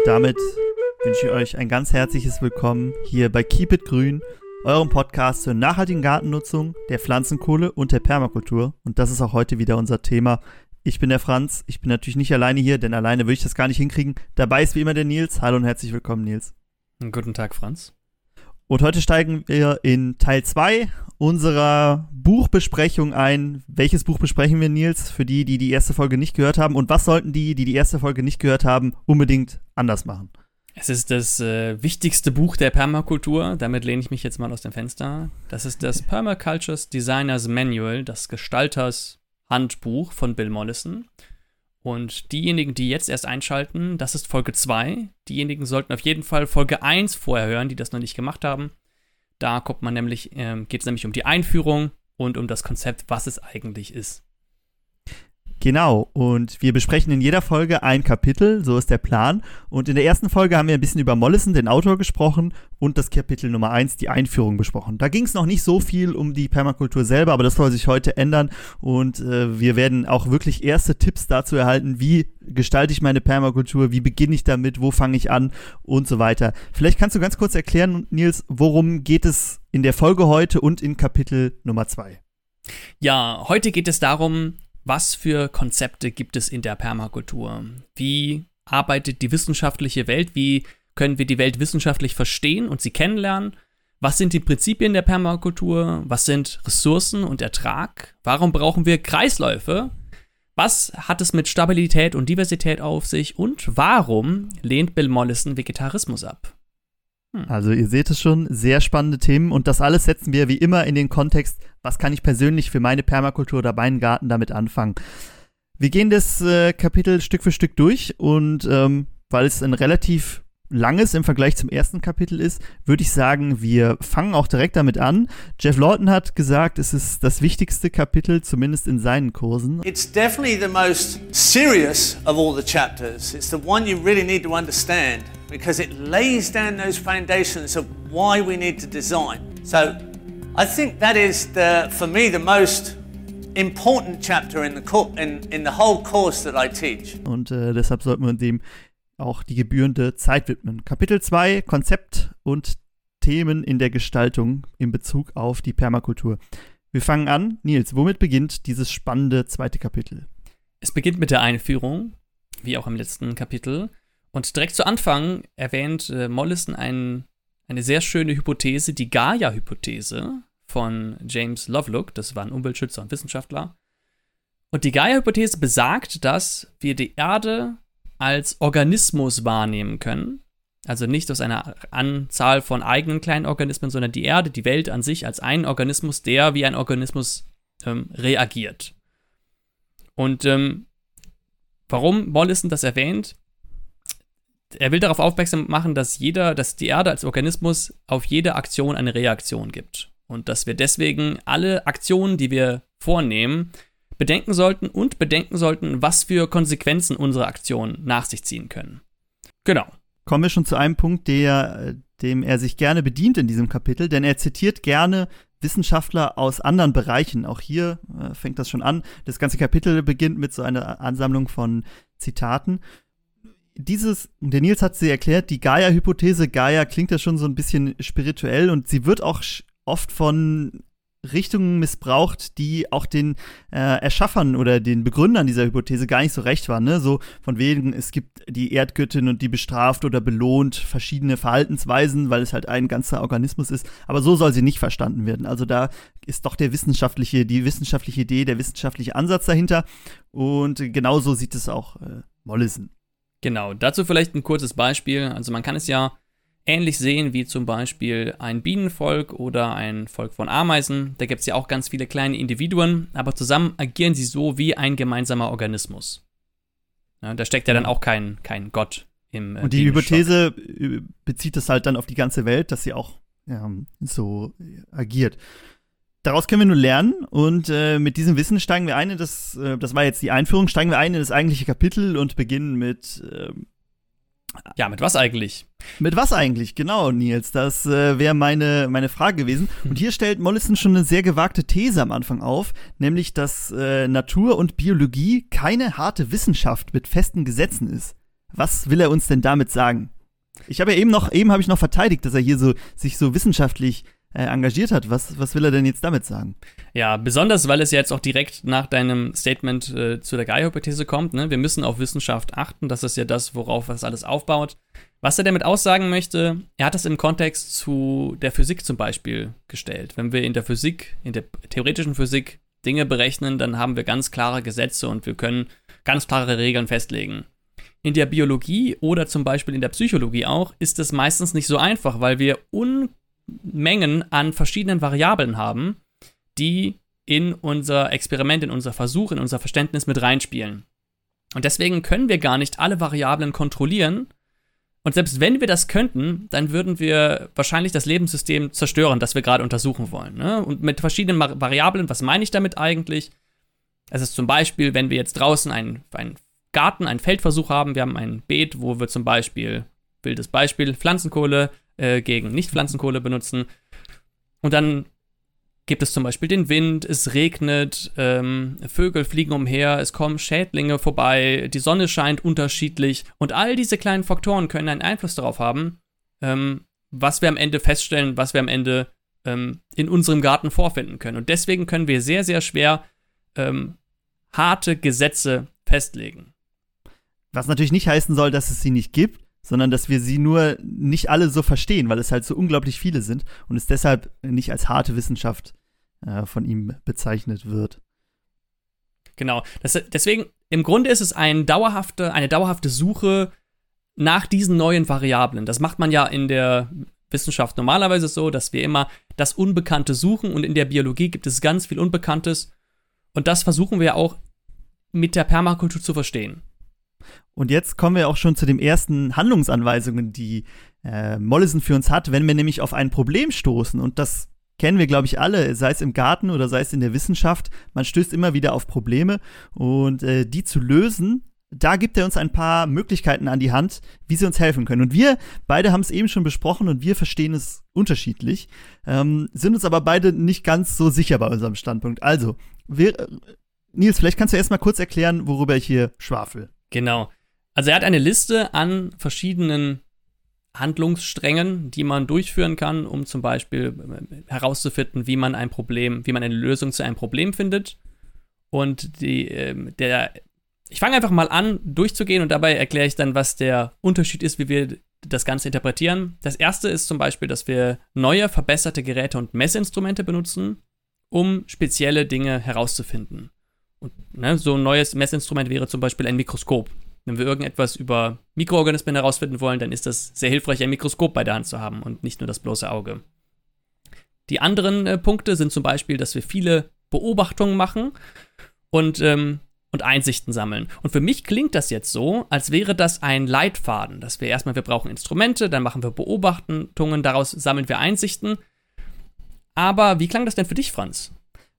Und damit wünsche ich euch ein ganz herzliches Willkommen hier bei Keep It Grün, eurem Podcast zur nachhaltigen Gartennutzung, der Pflanzenkohle und der Permakultur. Und das ist auch heute wieder unser Thema. Ich bin der Franz. Ich bin natürlich nicht alleine hier, denn alleine würde ich das gar nicht hinkriegen. Dabei ist wie immer der Nils. Hallo und herzlich willkommen, Nils. Guten Tag, Franz. Und heute steigen wir in Teil 2 unserer Buchbesprechung ein. Welches Buch besprechen wir, Nils, für die, die die erste Folge nicht gehört haben? Und was sollten die, die die erste Folge nicht gehört haben, unbedingt anders machen? Es ist das äh, wichtigste Buch der Permakultur. Damit lehne ich mich jetzt mal aus dem Fenster. Das ist das Permacultures Designers Manual, das Gestalters Handbuch von Bill Mollison. Und diejenigen, die jetzt erst einschalten, das ist Folge 2. Diejenigen sollten auf jeden Fall Folge 1 vorher hören, die das noch nicht gemacht haben. Da kommt man nämlich, äh, geht es nämlich um die Einführung und um das Konzept, was es eigentlich ist. Genau, und wir besprechen in jeder Folge ein Kapitel, so ist der Plan. Und in der ersten Folge haben wir ein bisschen über Mollison, den Autor, gesprochen und das Kapitel Nummer 1, die Einführung, besprochen. Da ging es noch nicht so viel um die Permakultur selber, aber das soll sich heute ändern und äh, wir werden auch wirklich erste Tipps dazu erhalten, wie gestalte ich meine Permakultur, wie beginne ich damit, wo fange ich an und so weiter. Vielleicht kannst du ganz kurz erklären, Nils, worum geht es in der Folge heute und in Kapitel Nummer 2? Ja, heute geht es darum, was für Konzepte gibt es in der Permakultur? Wie arbeitet die wissenschaftliche Welt? Wie können wir die Welt wissenschaftlich verstehen und sie kennenlernen? Was sind die Prinzipien der Permakultur? Was sind Ressourcen und Ertrag? Warum brauchen wir Kreisläufe? Was hat es mit Stabilität und Diversität auf sich? Und warum lehnt Bill Mollison Vegetarismus ab? Hm. Also ihr seht es schon, sehr spannende Themen und das alles setzen wir wie immer in den Kontext, was kann ich persönlich für meine Permakultur oder meinen Garten damit anfangen. Wir gehen das äh, Kapitel Stück für Stück durch und ähm, weil es ein relativ langes im Vergleich zum ersten Kapitel ist, würde ich sagen, wir fangen auch direkt damit an. Jeff Lawton hat gesagt, es ist das wichtigste Kapitel, zumindest in seinen Kursen. It's definitely the most serious of all the chapters. It's the one you really need to understand because it lays down those foundations of why we need to design. So I think that is the, for me, the most important chapter in the, in, in the whole course that I teach. Und äh, deshalb sollten wir dem auch die gebührende Zeit widmen. Kapitel 2, Konzept und Themen in der Gestaltung in Bezug auf die Permakultur. Wir fangen an. Nils, womit beginnt dieses spannende zweite Kapitel? Es beginnt mit der Einführung, wie auch im letzten Kapitel. Und direkt zu Anfang erwähnt äh, Mollison ein, eine sehr schöne Hypothese, die Gaia-Hypothese von James Lovelock. Das war ein Umweltschützer und Wissenschaftler. Und die Gaia-Hypothese besagt, dass wir die Erde als Organismus wahrnehmen können. Also nicht aus einer Anzahl von eigenen kleinen Organismen, sondern die Erde, die Welt an sich als einen Organismus, der wie ein Organismus ähm, reagiert. Und ähm, warum Mollison das erwähnt? Er will darauf aufmerksam machen, dass jeder, dass die Erde als Organismus auf jede Aktion eine Reaktion gibt. Und dass wir deswegen alle Aktionen, die wir vornehmen, bedenken sollten und bedenken sollten, was für Konsequenzen unsere Aktionen nach sich ziehen können. Genau. Kommen wir schon zu einem Punkt, der, dem er sich gerne bedient in diesem Kapitel, denn er zitiert gerne Wissenschaftler aus anderen Bereichen. Auch hier äh, fängt das schon an. Das ganze Kapitel beginnt mit so einer Ansammlung von Zitaten. Dieses, der Nils hat sie erklärt, die Gaia-Hypothese. Gaia klingt ja schon so ein bisschen spirituell und sie wird auch oft von Richtungen missbraucht, die auch den äh, Erschaffern oder den Begründern dieser Hypothese gar nicht so recht waren. Ne? So von wegen, es gibt die Erdgöttin und die bestraft oder belohnt verschiedene Verhaltensweisen, weil es halt ein ganzer Organismus ist. Aber so soll sie nicht verstanden werden. Also da ist doch der wissenschaftliche, die wissenschaftliche Idee, der wissenschaftliche Ansatz dahinter. Und genauso sieht es auch äh, Mollison. Genau, dazu vielleicht ein kurzes Beispiel. Also man kann es ja ähnlich sehen wie zum Beispiel ein Bienenvolk oder ein Volk von Ameisen. Da gibt es ja auch ganz viele kleine Individuen, aber zusammen agieren sie so wie ein gemeinsamer Organismus. Ja, da steckt ja dann auch kein, kein Gott im. Äh, Und die Hypothese äh, bezieht es halt dann auf die ganze Welt, dass sie auch ja, so agiert. Daraus können wir nur lernen und äh, mit diesem Wissen steigen wir ein in das, äh, das war jetzt die Einführung, steigen wir ein in das eigentliche Kapitel und beginnen mit ähm, ja, mit was eigentlich? Mit was eigentlich? Genau, Nils. Das äh, wäre meine, meine Frage gewesen. Und hier stellt Mollison schon eine sehr gewagte These am Anfang auf, nämlich, dass äh, Natur und Biologie keine harte Wissenschaft mit festen Gesetzen ist. Was will er uns denn damit sagen? Ich habe ja eben noch, eben habe ich noch verteidigt, dass er hier so sich so wissenschaftlich äh, engagiert hat. Was, was will er denn jetzt damit sagen? Ja, besonders, weil es jetzt auch direkt nach deinem Statement äh, zu der Gaia-Hypothese kommt. Ne? Wir müssen auf Wissenschaft achten. Das ist ja das, worauf das alles aufbaut. Was er damit aussagen möchte, er hat das im Kontext zu der Physik zum Beispiel gestellt. Wenn wir in der Physik, in der theoretischen Physik Dinge berechnen, dann haben wir ganz klare Gesetze und wir können ganz klare Regeln festlegen. In der Biologie oder zum Beispiel in der Psychologie auch ist es meistens nicht so einfach, weil wir Unmengen an verschiedenen Variablen haben, die in unser Experiment, in unser Versuch, in unser Verständnis mit reinspielen. Und deswegen können wir gar nicht alle Variablen kontrollieren, und selbst wenn wir das könnten, dann würden wir wahrscheinlich das Lebenssystem zerstören, das wir gerade untersuchen wollen. Ne? Und mit verschiedenen Variablen, was meine ich damit eigentlich? Es ist zum Beispiel, wenn wir jetzt draußen einen, einen Garten, einen Feldversuch haben, wir haben ein Beet, wo wir zum Beispiel, wildes Beispiel, Pflanzenkohle äh, gegen Nicht-Pflanzenkohle benutzen. Und dann gibt es zum Beispiel den Wind, es regnet, ähm, Vögel fliegen umher, es kommen Schädlinge vorbei, die Sonne scheint unterschiedlich und all diese kleinen Faktoren können einen Einfluss darauf haben, ähm, was wir am Ende feststellen, was wir am Ende ähm, in unserem Garten vorfinden können. Und deswegen können wir sehr, sehr schwer ähm, harte Gesetze festlegen. Was natürlich nicht heißen soll, dass es sie nicht gibt, sondern dass wir sie nur nicht alle so verstehen, weil es halt so unglaublich viele sind und es deshalb nicht als harte Wissenschaft äh, von ihm bezeichnet wird. Genau. Das, deswegen, im Grunde ist es ein dauerhafte, eine dauerhafte Suche nach diesen neuen Variablen. Das macht man ja in der Wissenschaft normalerweise so, dass wir immer das Unbekannte suchen und in der Biologie gibt es ganz viel Unbekanntes und das versuchen wir auch mit der Permakultur zu verstehen. Und jetzt kommen wir auch schon zu den ersten Handlungsanweisungen, die äh, Mollison für uns hat, wenn wir nämlich auf ein Problem stoßen. Und das kennen wir, glaube ich, alle, sei es im Garten oder sei es in der Wissenschaft. Man stößt immer wieder auf Probleme und äh, die zu lösen, da gibt er uns ein paar Möglichkeiten an die Hand, wie sie uns helfen können. Und wir beide haben es eben schon besprochen und wir verstehen es unterschiedlich, ähm, sind uns aber beide nicht ganz so sicher bei unserem Standpunkt. Also, wir, äh, Nils, vielleicht kannst du erstmal kurz erklären, worüber ich hier schwafel. Genau. Also er hat eine Liste an verschiedenen Handlungssträngen, die man durchführen kann, um zum Beispiel äh, herauszufinden, wie man ein Problem, wie man eine Lösung zu einem Problem findet. Und die, äh, der, ich fange einfach mal an, durchzugehen und dabei erkläre ich dann, was der Unterschied ist, wie wir das Ganze interpretieren. Das erste ist zum Beispiel, dass wir neue, verbesserte Geräte und Messinstrumente benutzen, um spezielle Dinge herauszufinden. Ne, so ein neues Messinstrument wäre zum Beispiel ein Mikroskop. Wenn wir irgendetwas über Mikroorganismen herausfinden wollen, dann ist das sehr hilfreich, ein Mikroskop bei der Hand zu haben und nicht nur das bloße Auge. Die anderen äh, Punkte sind zum Beispiel, dass wir viele Beobachtungen machen und, ähm, und Einsichten sammeln. Und für mich klingt das jetzt so, als wäre das ein Leitfaden, dass wir erstmal, wir brauchen Instrumente, dann machen wir Beobachtungen, daraus sammeln wir Einsichten. Aber wie klang das denn für dich, Franz?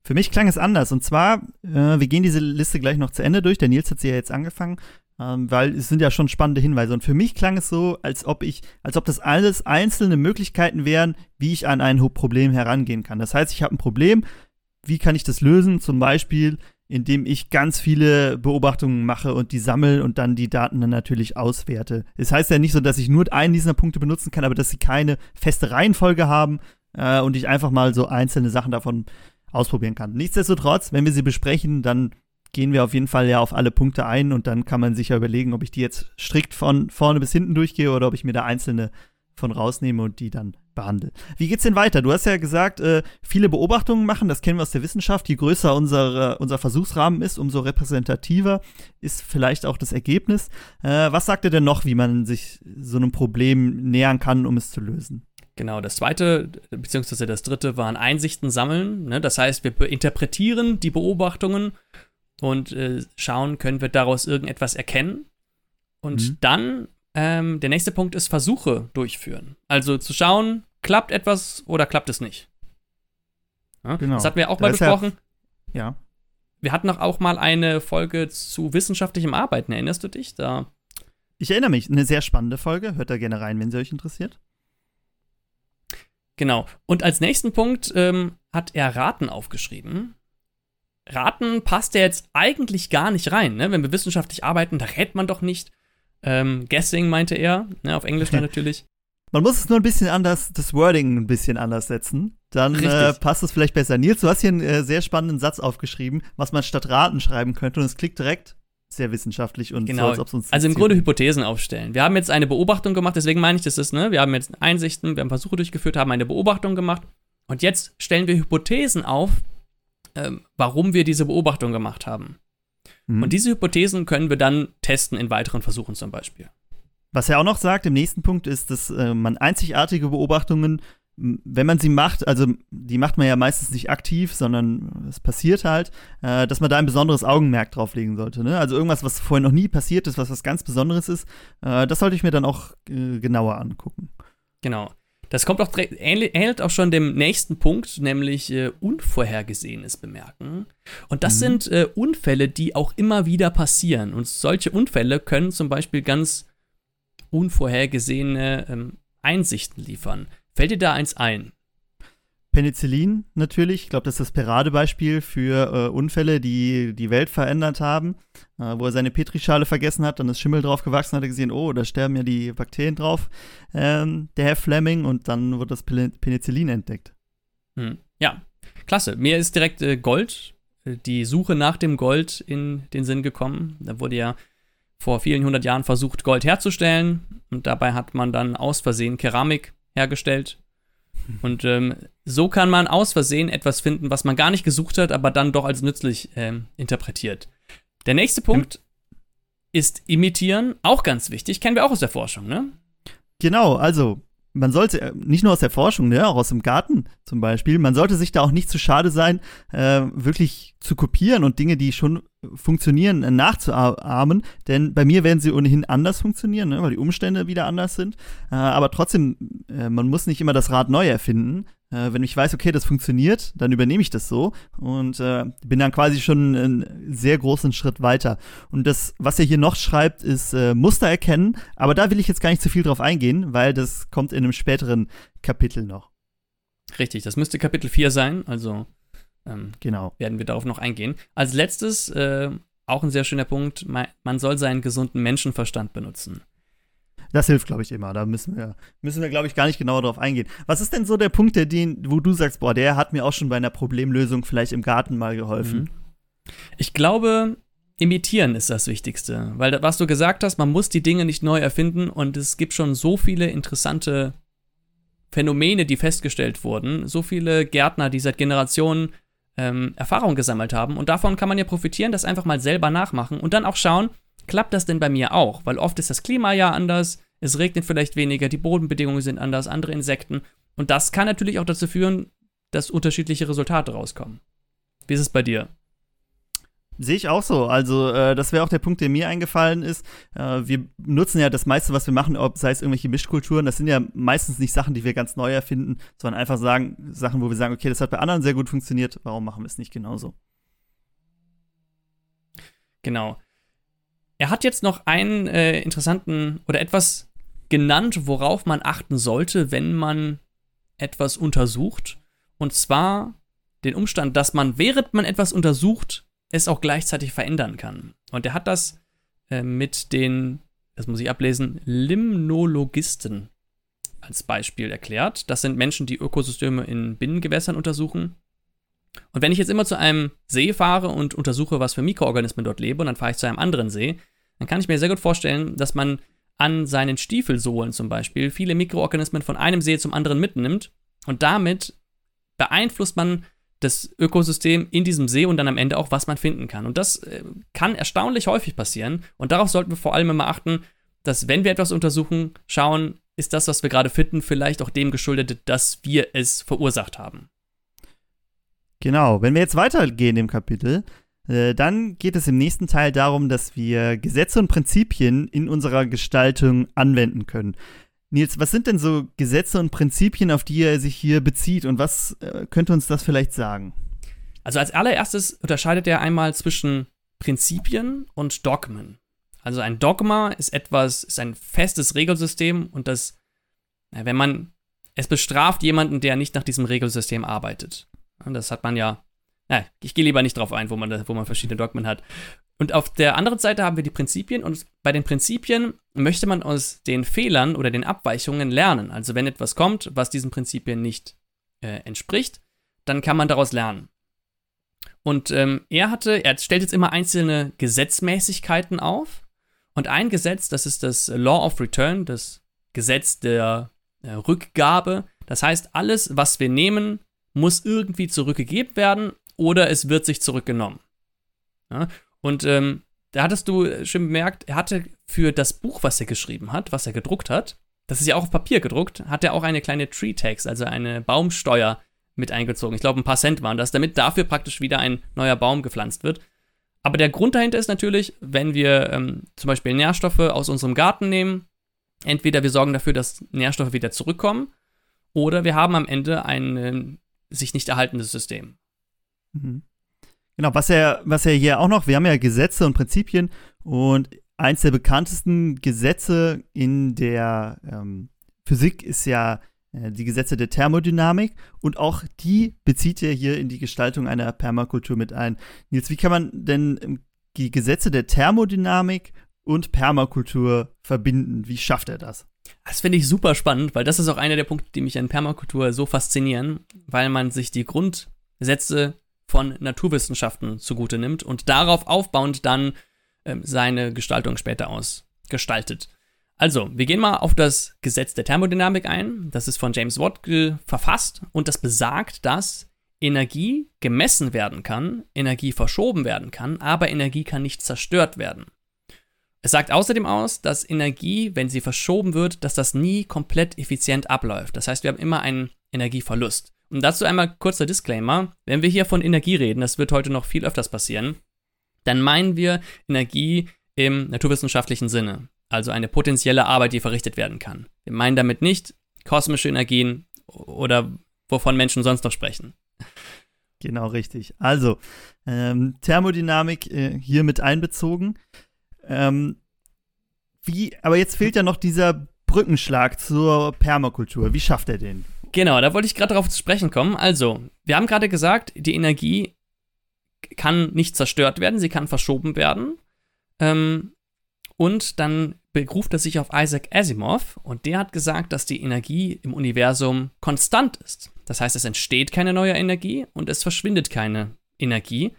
Für mich klang es anders. Und zwar, äh, wir gehen diese Liste gleich noch zu Ende durch. Der Nils hat sie ja jetzt angefangen ähm, weil es sind ja schon spannende Hinweise. Und für mich klang es so, als ob ich, als ob das alles einzelne Möglichkeiten wären, wie ich an ein Problem herangehen kann. Das heißt, ich habe ein Problem, wie kann ich das lösen? Zum Beispiel, indem ich ganz viele Beobachtungen mache und die sammle und dann die Daten dann natürlich auswerte. Es das heißt ja nicht so, dass ich nur einen dieser Punkte benutzen kann, aber dass sie keine feste Reihenfolge haben äh, und ich einfach mal so einzelne Sachen davon ausprobieren kann. Nichtsdestotrotz, wenn wir sie besprechen, dann gehen wir auf jeden Fall ja auf alle Punkte ein und dann kann man sich ja überlegen, ob ich die jetzt strikt von vorne bis hinten durchgehe oder ob ich mir da einzelne von rausnehme und die dann behandle. Wie geht's denn weiter? Du hast ja gesagt, äh, viele Beobachtungen machen, das kennen wir aus der Wissenschaft. Je größer unser, unser Versuchsrahmen ist, umso repräsentativer ist vielleicht auch das Ergebnis. Äh, was sagt er denn noch, wie man sich so einem Problem nähern kann, um es zu lösen? Genau, das zweite, beziehungsweise das dritte waren Einsichten sammeln. Ne? Das heißt, wir interpretieren die Beobachtungen und äh, schauen, können wir daraus irgendetwas erkennen. Und mhm. dann, ähm, der nächste Punkt ist Versuche durchführen. Also zu schauen, klappt etwas oder klappt es nicht. Ja? Genau. Das hatten wir auch mal besprochen. Ja, ja. Wir hatten auch mal eine Folge zu wissenschaftlichem Arbeiten, erinnerst du dich? Da ich erinnere mich, eine sehr spannende Folge. Hört da gerne rein, wenn sie euch interessiert. Genau. Und als nächsten Punkt ähm, hat er Raten aufgeschrieben. Raten passt ja jetzt eigentlich gar nicht rein. Ne? Wenn wir wissenschaftlich arbeiten, da rät man doch nicht. Ähm, guessing meinte er, ne, auf Englisch dann natürlich. Man muss es nur ein bisschen anders, das Wording ein bisschen anders setzen. Dann äh, passt es vielleicht besser. Nils, du hast hier einen äh, sehr spannenden Satz aufgeschrieben, was man statt Raten schreiben könnte. Und es klingt direkt sehr wissenschaftlich und genau. so, als uns Also im Grunde Hypothesen aufstellen. Wir haben jetzt eine Beobachtung gemacht, deswegen meine ich, das ist, ne, wir haben jetzt Einsichten, wir haben Versuche durchgeführt, haben eine Beobachtung gemacht und jetzt stellen wir Hypothesen auf, ähm, warum wir diese Beobachtung gemacht haben. Mhm. Und diese Hypothesen können wir dann testen in weiteren Versuchen zum Beispiel. Was er auch noch sagt im nächsten Punkt ist, dass äh, man einzigartige Beobachtungen wenn man sie macht, also die macht man ja meistens nicht aktiv, sondern es passiert halt, äh, dass man da ein besonderes Augenmerk drauf legen sollte. Ne? Also irgendwas, was vorher noch nie passiert ist, was was ganz Besonderes ist, äh, das sollte ich mir dann auch äh, genauer angucken. Genau. Das kommt auch ähnelt auch schon dem nächsten Punkt, nämlich äh, Unvorhergesehenes bemerken. Und das mhm. sind äh, Unfälle, die auch immer wieder passieren. Und solche Unfälle können zum Beispiel ganz unvorhergesehene ähm, Einsichten liefern. Fällt dir da eins ein? Penicillin natürlich. Ich glaube, das ist das Paradebeispiel für äh, Unfälle, die die Welt verändert haben. Äh, wo er seine Petrischale vergessen hat, dann ist Schimmel drauf gewachsen, hat er gesehen, oh, da sterben ja die Bakterien drauf, ähm, der Herr Fleming, und dann wird das Penicillin entdeckt. Hm. Ja, klasse. Mir ist direkt äh, Gold, äh, die Suche nach dem Gold in den Sinn gekommen. Da wurde ja vor vielen hundert Jahren versucht, Gold herzustellen. Und dabei hat man dann aus Versehen Keramik hergestellt. Und ähm, so kann man aus Versehen etwas finden, was man gar nicht gesucht hat, aber dann doch als nützlich ähm, interpretiert. Der nächste Punkt mhm. ist imitieren, auch ganz wichtig, kennen wir auch aus der Forschung, ne? Genau, also man sollte, äh, nicht nur aus der Forschung, ne, auch aus dem Garten zum Beispiel, man sollte sich da auch nicht zu schade sein, äh, wirklich zu kopieren und Dinge, die schon funktionieren, äh, nachzuahmen. Denn bei mir werden sie ohnehin anders funktionieren, ne, weil die Umstände wieder anders sind. Äh, aber trotzdem, äh, man muss nicht immer das Rad neu erfinden, äh, wenn ich weiß, okay, das funktioniert, dann übernehme ich das so und äh, bin dann quasi schon einen sehr großen Schritt weiter. Und das, was er hier noch schreibt, ist äh, Muster erkennen, aber da will ich jetzt gar nicht zu viel drauf eingehen, weil das kommt in einem späteren Kapitel noch. Richtig, das müsste Kapitel 4 sein, also ähm, genau. werden wir darauf noch eingehen. Als letztes, äh, auch ein sehr schöner Punkt, man soll seinen gesunden Menschenverstand benutzen. Das hilft, glaube ich, immer. Da müssen wir, müssen wir, glaube ich, gar nicht genauer drauf eingehen. Was ist denn so der Punkt, der den, wo du sagst, boah, der hat mir auch schon bei einer Problemlösung vielleicht im Garten mal geholfen? Mhm. Ich glaube, imitieren ist das Wichtigste. Weil, was du gesagt hast, man muss die Dinge nicht neu erfinden und es gibt schon so viele interessante Phänomene, die festgestellt wurden. So viele Gärtner, die seit Generationen ähm, Erfahrung gesammelt haben. Und davon kann man ja profitieren, das einfach mal selber nachmachen und dann auch schauen, klappt das denn bei mir auch? Weil oft ist das Klima ja anders, es regnet vielleicht weniger, die Bodenbedingungen sind anders, andere Insekten. Und das kann natürlich auch dazu führen, dass unterschiedliche Resultate rauskommen. Wie ist es bei dir? Sehe ich auch so. Also, äh, das wäre auch der Punkt, der mir eingefallen ist. Äh, wir nutzen ja das meiste, was wir machen, ob sei es irgendwelche Mischkulturen, das sind ja meistens nicht Sachen, die wir ganz neu erfinden, sondern einfach sagen, Sachen, wo wir sagen, okay, das hat bei anderen sehr gut funktioniert, warum machen wir es nicht genauso? Genau. Er hat jetzt noch einen äh, interessanten oder etwas genannt, worauf man achten sollte, wenn man etwas untersucht. Und zwar den Umstand, dass man, während man etwas untersucht, es auch gleichzeitig verändern kann. Und er hat das äh, mit den, das muss ich ablesen, Limnologisten als Beispiel erklärt. Das sind Menschen, die Ökosysteme in Binnengewässern untersuchen. Und wenn ich jetzt immer zu einem See fahre und untersuche, was für Mikroorganismen dort leben, und dann fahre ich zu einem anderen See, dann kann ich mir sehr gut vorstellen, dass man an seinen Stiefelsohlen zum Beispiel viele Mikroorganismen von einem See zum anderen mitnimmt und damit beeinflusst man das Ökosystem in diesem See und dann am Ende auch, was man finden kann. Und das äh, kann erstaunlich häufig passieren. Und darauf sollten wir vor allem immer achten, dass wenn wir etwas untersuchen, schauen, ist das, was wir gerade finden, vielleicht auch dem geschuldet, dass wir es verursacht haben. Genau, wenn wir jetzt weitergehen im Kapitel, dann geht es im nächsten Teil darum, dass wir Gesetze und Prinzipien in unserer Gestaltung anwenden können. Nils, was sind denn so Gesetze und Prinzipien, auf die er sich hier bezieht und was äh, könnte uns das vielleicht sagen? Also als allererstes unterscheidet er einmal zwischen Prinzipien und Dogmen. Also ein Dogma ist etwas, ist ein festes Regelsystem und das, wenn man, es bestraft jemanden, der nicht nach diesem Regelsystem arbeitet. Das hat man ja na, ich gehe lieber nicht drauf ein, wo man, wo man verschiedene Dogmen hat. Und auf der anderen Seite haben wir die Prinzipien und bei den Prinzipien möchte man aus den Fehlern oder den Abweichungen lernen. Also wenn etwas kommt, was diesen Prinzipien nicht äh, entspricht, dann kann man daraus lernen. Und ähm, er hatte, er stellt jetzt immer einzelne Gesetzmäßigkeiten auf. Und ein Gesetz, das ist das Law of Return, das Gesetz der äh, Rückgabe. Das heißt, alles, was wir nehmen, muss irgendwie zurückgegeben werden oder es wird sich zurückgenommen. Ja? Und ähm, da hattest du schon bemerkt, er hatte für das Buch, was er geschrieben hat, was er gedruckt hat, das ist ja auch auf Papier gedruckt, hat er auch eine kleine Tree Tax, also eine Baumsteuer mit eingezogen. Ich glaube, ein paar Cent waren das, damit dafür praktisch wieder ein neuer Baum gepflanzt wird. Aber der Grund dahinter ist natürlich, wenn wir ähm, zum Beispiel Nährstoffe aus unserem Garten nehmen, entweder wir sorgen dafür, dass Nährstoffe wieder zurückkommen, oder wir haben am Ende ein äh, sich nicht erhaltendes System. Mhm. Genau, was er, was er hier auch noch, wir haben ja Gesetze und Prinzipien und eins der bekanntesten Gesetze in der ähm, Physik ist ja äh, die Gesetze der Thermodynamik und auch die bezieht er hier in die Gestaltung einer Permakultur mit ein. Nils, wie kann man denn ähm, die Gesetze der Thermodynamik und Permakultur verbinden? Wie schafft er das? Das finde ich super spannend, weil das ist auch einer der Punkte, die mich an Permakultur so faszinieren, weil man sich die Grundsätze von Naturwissenschaften zugute nimmt und darauf aufbauend dann ähm, seine Gestaltung später ausgestaltet. Also, wir gehen mal auf das Gesetz der Thermodynamik ein. Das ist von James Watt verfasst und das besagt, dass Energie gemessen werden kann, Energie verschoben werden kann, aber Energie kann nicht zerstört werden. Es sagt außerdem aus, dass Energie, wenn sie verschoben wird, dass das nie komplett effizient abläuft. Das heißt, wir haben immer einen Energieverlust. Und dazu einmal kurzer Disclaimer. Wenn wir hier von Energie reden, das wird heute noch viel öfters passieren, dann meinen wir Energie im naturwissenschaftlichen Sinne. Also eine potenzielle Arbeit, die verrichtet werden kann. Wir meinen damit nicht kosmische Energien oder wovon Menschen sonst noch sprechen. Genau, richtig. Also, ähm, Thermodynamik äh, hier mit einbezogen. Ähm, wie, aber jetzt fehlt ja noch dieser Brückenschlag zur Permakultur. Wie schafft er den? Genau, da wollte ich gerade darauf zu sprechen kommen. Also, wir haben gerade gesagt, die Energie kann nicht zerstört werden, sie kann verschoben werden. Ähm, und dann beruft er sich auf Isaac Asimov und der hat gesagt, dass die Energie im Universum konstant ist. Das heißt, es entsteht keine neue Energie und es verschwindet keine Energie.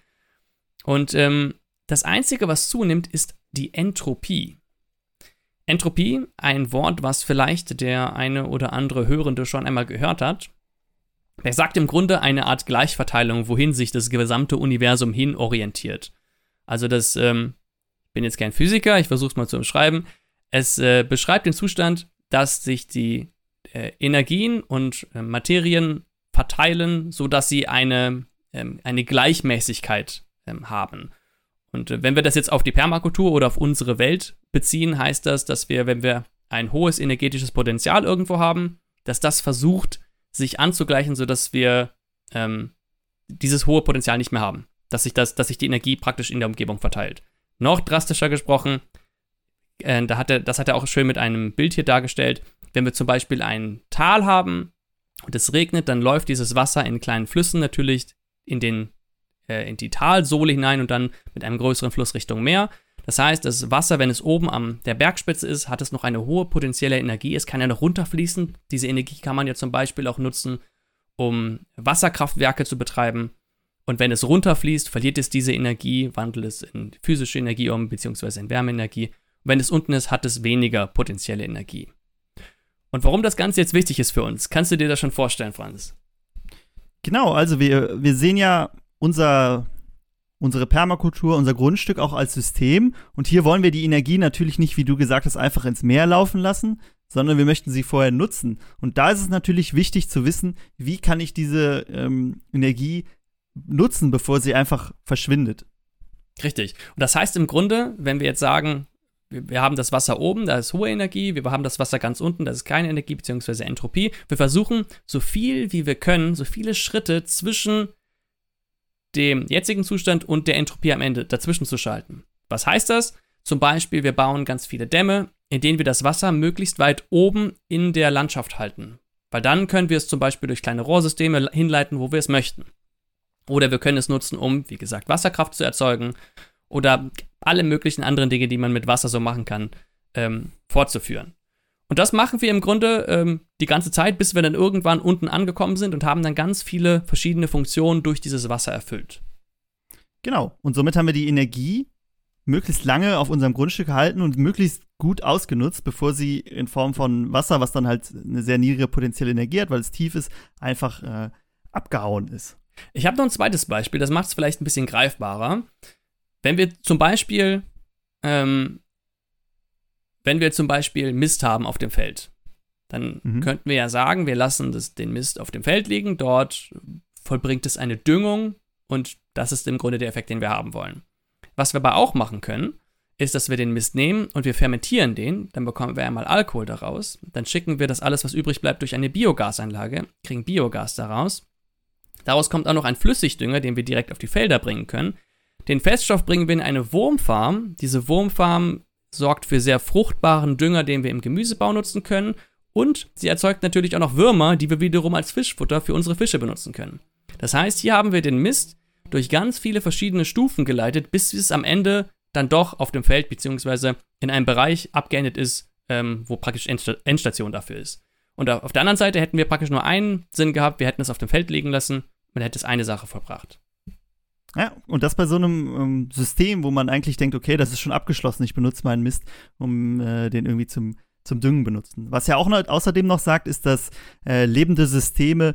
Und ähm, das Einzige, was zunimmt, ist die Entropie. Entropie, ein Wort, was vielleicht der eine oder andere Hörende schon einmal gehört hat. Er sagt im Grunde eine Art Gleichverteilung, wohin sich das gesamte Universum hin orientiert. Also das, ähm, ich bin jetzt kein Physiker, ich versuche es mal zu beschreiben. Es äh, beschreibt den Zustand, dass sich die äh, Energien und äh, Materien verteilen, sodass sie eine, ähm, eine Gleichmäßigkeit ähm, haben. Und äh, wenn wir das jetzt auf die Permakultur oder auf unsere Welt beziehen, heißt das, dass wir, wenn wir ein hohes energetisches Potenzial irgendwo haben, dass das versucht, sich anzugleichen, sodass wir ähm, dieses hohe Potenzial nicht mehr haben. Dass sich, das, dass sich die Energie praktisch in der Umgebung verteilt. Noch drastischer gesprochen, äh, da hat er, das hat er auch schön mit einem Bild hier dargestellt. Wenn wir zum Beispiel ein Tal haben und es regnet, dann läuft dieses Wasser in kleinen Flüssen natürlich in den äh, in die Talsohle hinein und dann mit einem größeren Fluss Richtung Meer. Das heißt, das Wasser, wenn es oben an der Bergspitze ist, hat es noch eine hohe potenzielle Energie. Es kann ja noch runterfließen. Diese Energie kann man ja zum Beispiel auch nutzen, um Wasserkraftwerke zu betreiben. Und wenn es runterfließt, verliert es diese Energie, wandelt es in physische Energie um, beziehungsweise in Wärmeenergie. Und wenn es unten ist, hat es weniger potenzielle Energie. Und warum das Ganze jetzt wichtig ist für uns, kannst du dir das schon vorstellen, Franz? Genau, also wir, wir sehen ja unser, unsere Permakultur, unser Grundstück auch als System. Und hier wollen wir die Energie natürlich nicht, wie du gesagt hast, einfach ins Meer laufen lassen, sondern wir möchten sie vorher nutzen. Und da ist es natürlich wichtig zu wissen, wie kann ich diese ähm, Energie nutzen, bevor sie einfach verschwindet. Richtig. Und das heißt im Grunde, wenn wir jetzt sagen, wir haben das Wasser oben, da ist hohe Energie, wir haben das Wasser ganz unten, da ist keine Energie bzw. Entropie. Wir versuchen so viel wie wir können, so viele Schritte zwischen dem jetzigen Zustand und der Entropie am Ende dazwischen zu schalten. Was heißt das? Zum Beispiel, wir bauen ganz viele Dämme, in denen wir das Wasser möglichst weit oben in der Landschaft halten. Weil dann können wir es zum Beispiel durch kleine Rohrsysteme hinleiten, wo wir es möchten. Oder wir können es nutzen, um, wie gesagt, Wasserkraft zu erzeugen oder alle möglichen anderen Dinge, die man mit Wasser so machen kann, ähm, fortzuführen. Und das machen wir im Grunde ähm, die ganze Zeit, bis wir dann irgendwann unten angekommen sind und haben dann ganz viele verschiedene Funktionen durch dieses Wasser erfüllt. Genau. Und somit haben wir die Energie möglichst lange auf unserem Grundstück gehalten und möglichst gut ausgenutzt, bevor sie in Form von Wasser, was dann halt eine sehr niedrige potenzielle Energie hat, weil es tief ist, einfach äh, abgehauen ist. Ich habe noch ein zweites Beispiel, das macht es vielleicht ein bisschen greifbarer. Wenn wir zum Beispiel, ähm, wenn wir zum Beispiel Mist haben auf dem Feld, dann mhm. könnten wir ja sagen, wir lassen das, den Mist auf dem Feld liegen, dort vollbringt es eine Düngung und das ist im Grunde der Effekt, den wir haben wollen. Was wir aber auch machen können, ist, dass wir den Mist nehmen und wir fermentieren den, dann bekommen wir einmal Alkohol daraus, dann schicken wir das alles, was übrig bleibt, durch eine Biogasanlage, kriegen Biogas daraus. Daraus kommt auch noch ein Flüssigdünger, den wir direkt auf die Felder bringen können. Den Feststoff bringen wir in eine Wurmfarm. Diese Wurmfarm sorgt für sehr fruchtbaren Dünger, den wir im Gemüsebau nutzen können. Und sie erzeugt natürlich auch noch Würmer, die wir wiederum als Fischfutter für unsere Fische benutzen können. Das heißt, hier haben wir den Mist durch ganz viele verschiedene Stufen geleitet, bis es am Ende dann doch auf dem Feld bzw. in einem Bereich abgeendet ist, ähm, wo praktisch Endstation dafür ist. Und auf der anderen Seite hätten wir praktisch nur einen Sinn gehabt, wir hätten es auf dem Feld liegen lassen und hätte es eine Sache vollbracht. Ja, und das bei so einem ähm, System, wo man eigentlich denkt, okay, das ist schon abgeschlossen, ich benutze meinen Mist, um äh, den irgendwie zum, zum Düngen benutzen. Was ja auch noch, außerdem noch sagt, ist, dass äh, lebende Systeme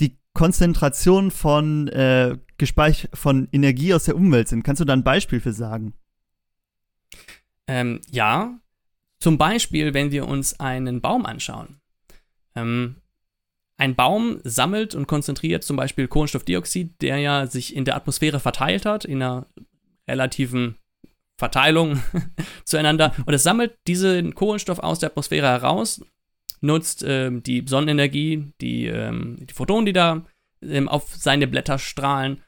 die Konzentration von, äh, von Energie aus der Umwelt sind. Kannst du da ein Beispiel für sagen? Ähm, ja, zum Beispiel, wenn wir uns einen Baum anschauen. Ähm, ein Baum sammelt und konzentriert zum Beispiel Kohlenstoffdioxid, der ja sich in der Atmosphäre verteilt hat, in einer relativen Verteilung zueinander. Und es sammelt diesen Kohlenstoff aus der Atmosphäre heraus, nutzt ähm, die Sonnenenergie, die, ähm, die Photonen, die da ähm, auf seine Blätter strahlen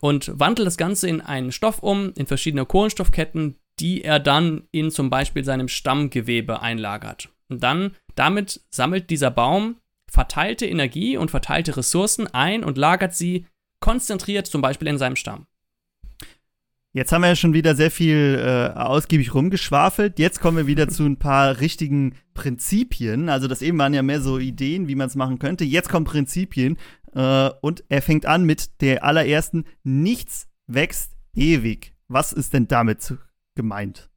und wandelt das Ganze in einen Stoff um, in verschiedene Kohlenstoffketten, die er dann in zum Beispiel seinem Stammgewebe einlagert. Und dann, damit sammelt dieser Baum verteilte Energie und verteilte Ressourcen ein und lagert sie konzentriert zum Beispiel in seinem Stamm. Jetzt haben wir ja schon wieder sehr viel äh, ausgiebig rumgeschwafelt. Jetzt kommen wir wieder zu ein paar richtigen Prinzipien. Also das eben waren ja mehr so Ideen, wie man es machen könnte. Jetzt kommen Prinzipien äh, und er fängt an mit der allerersten: Nichts wächst ewig. Was ist denn damit gemeint?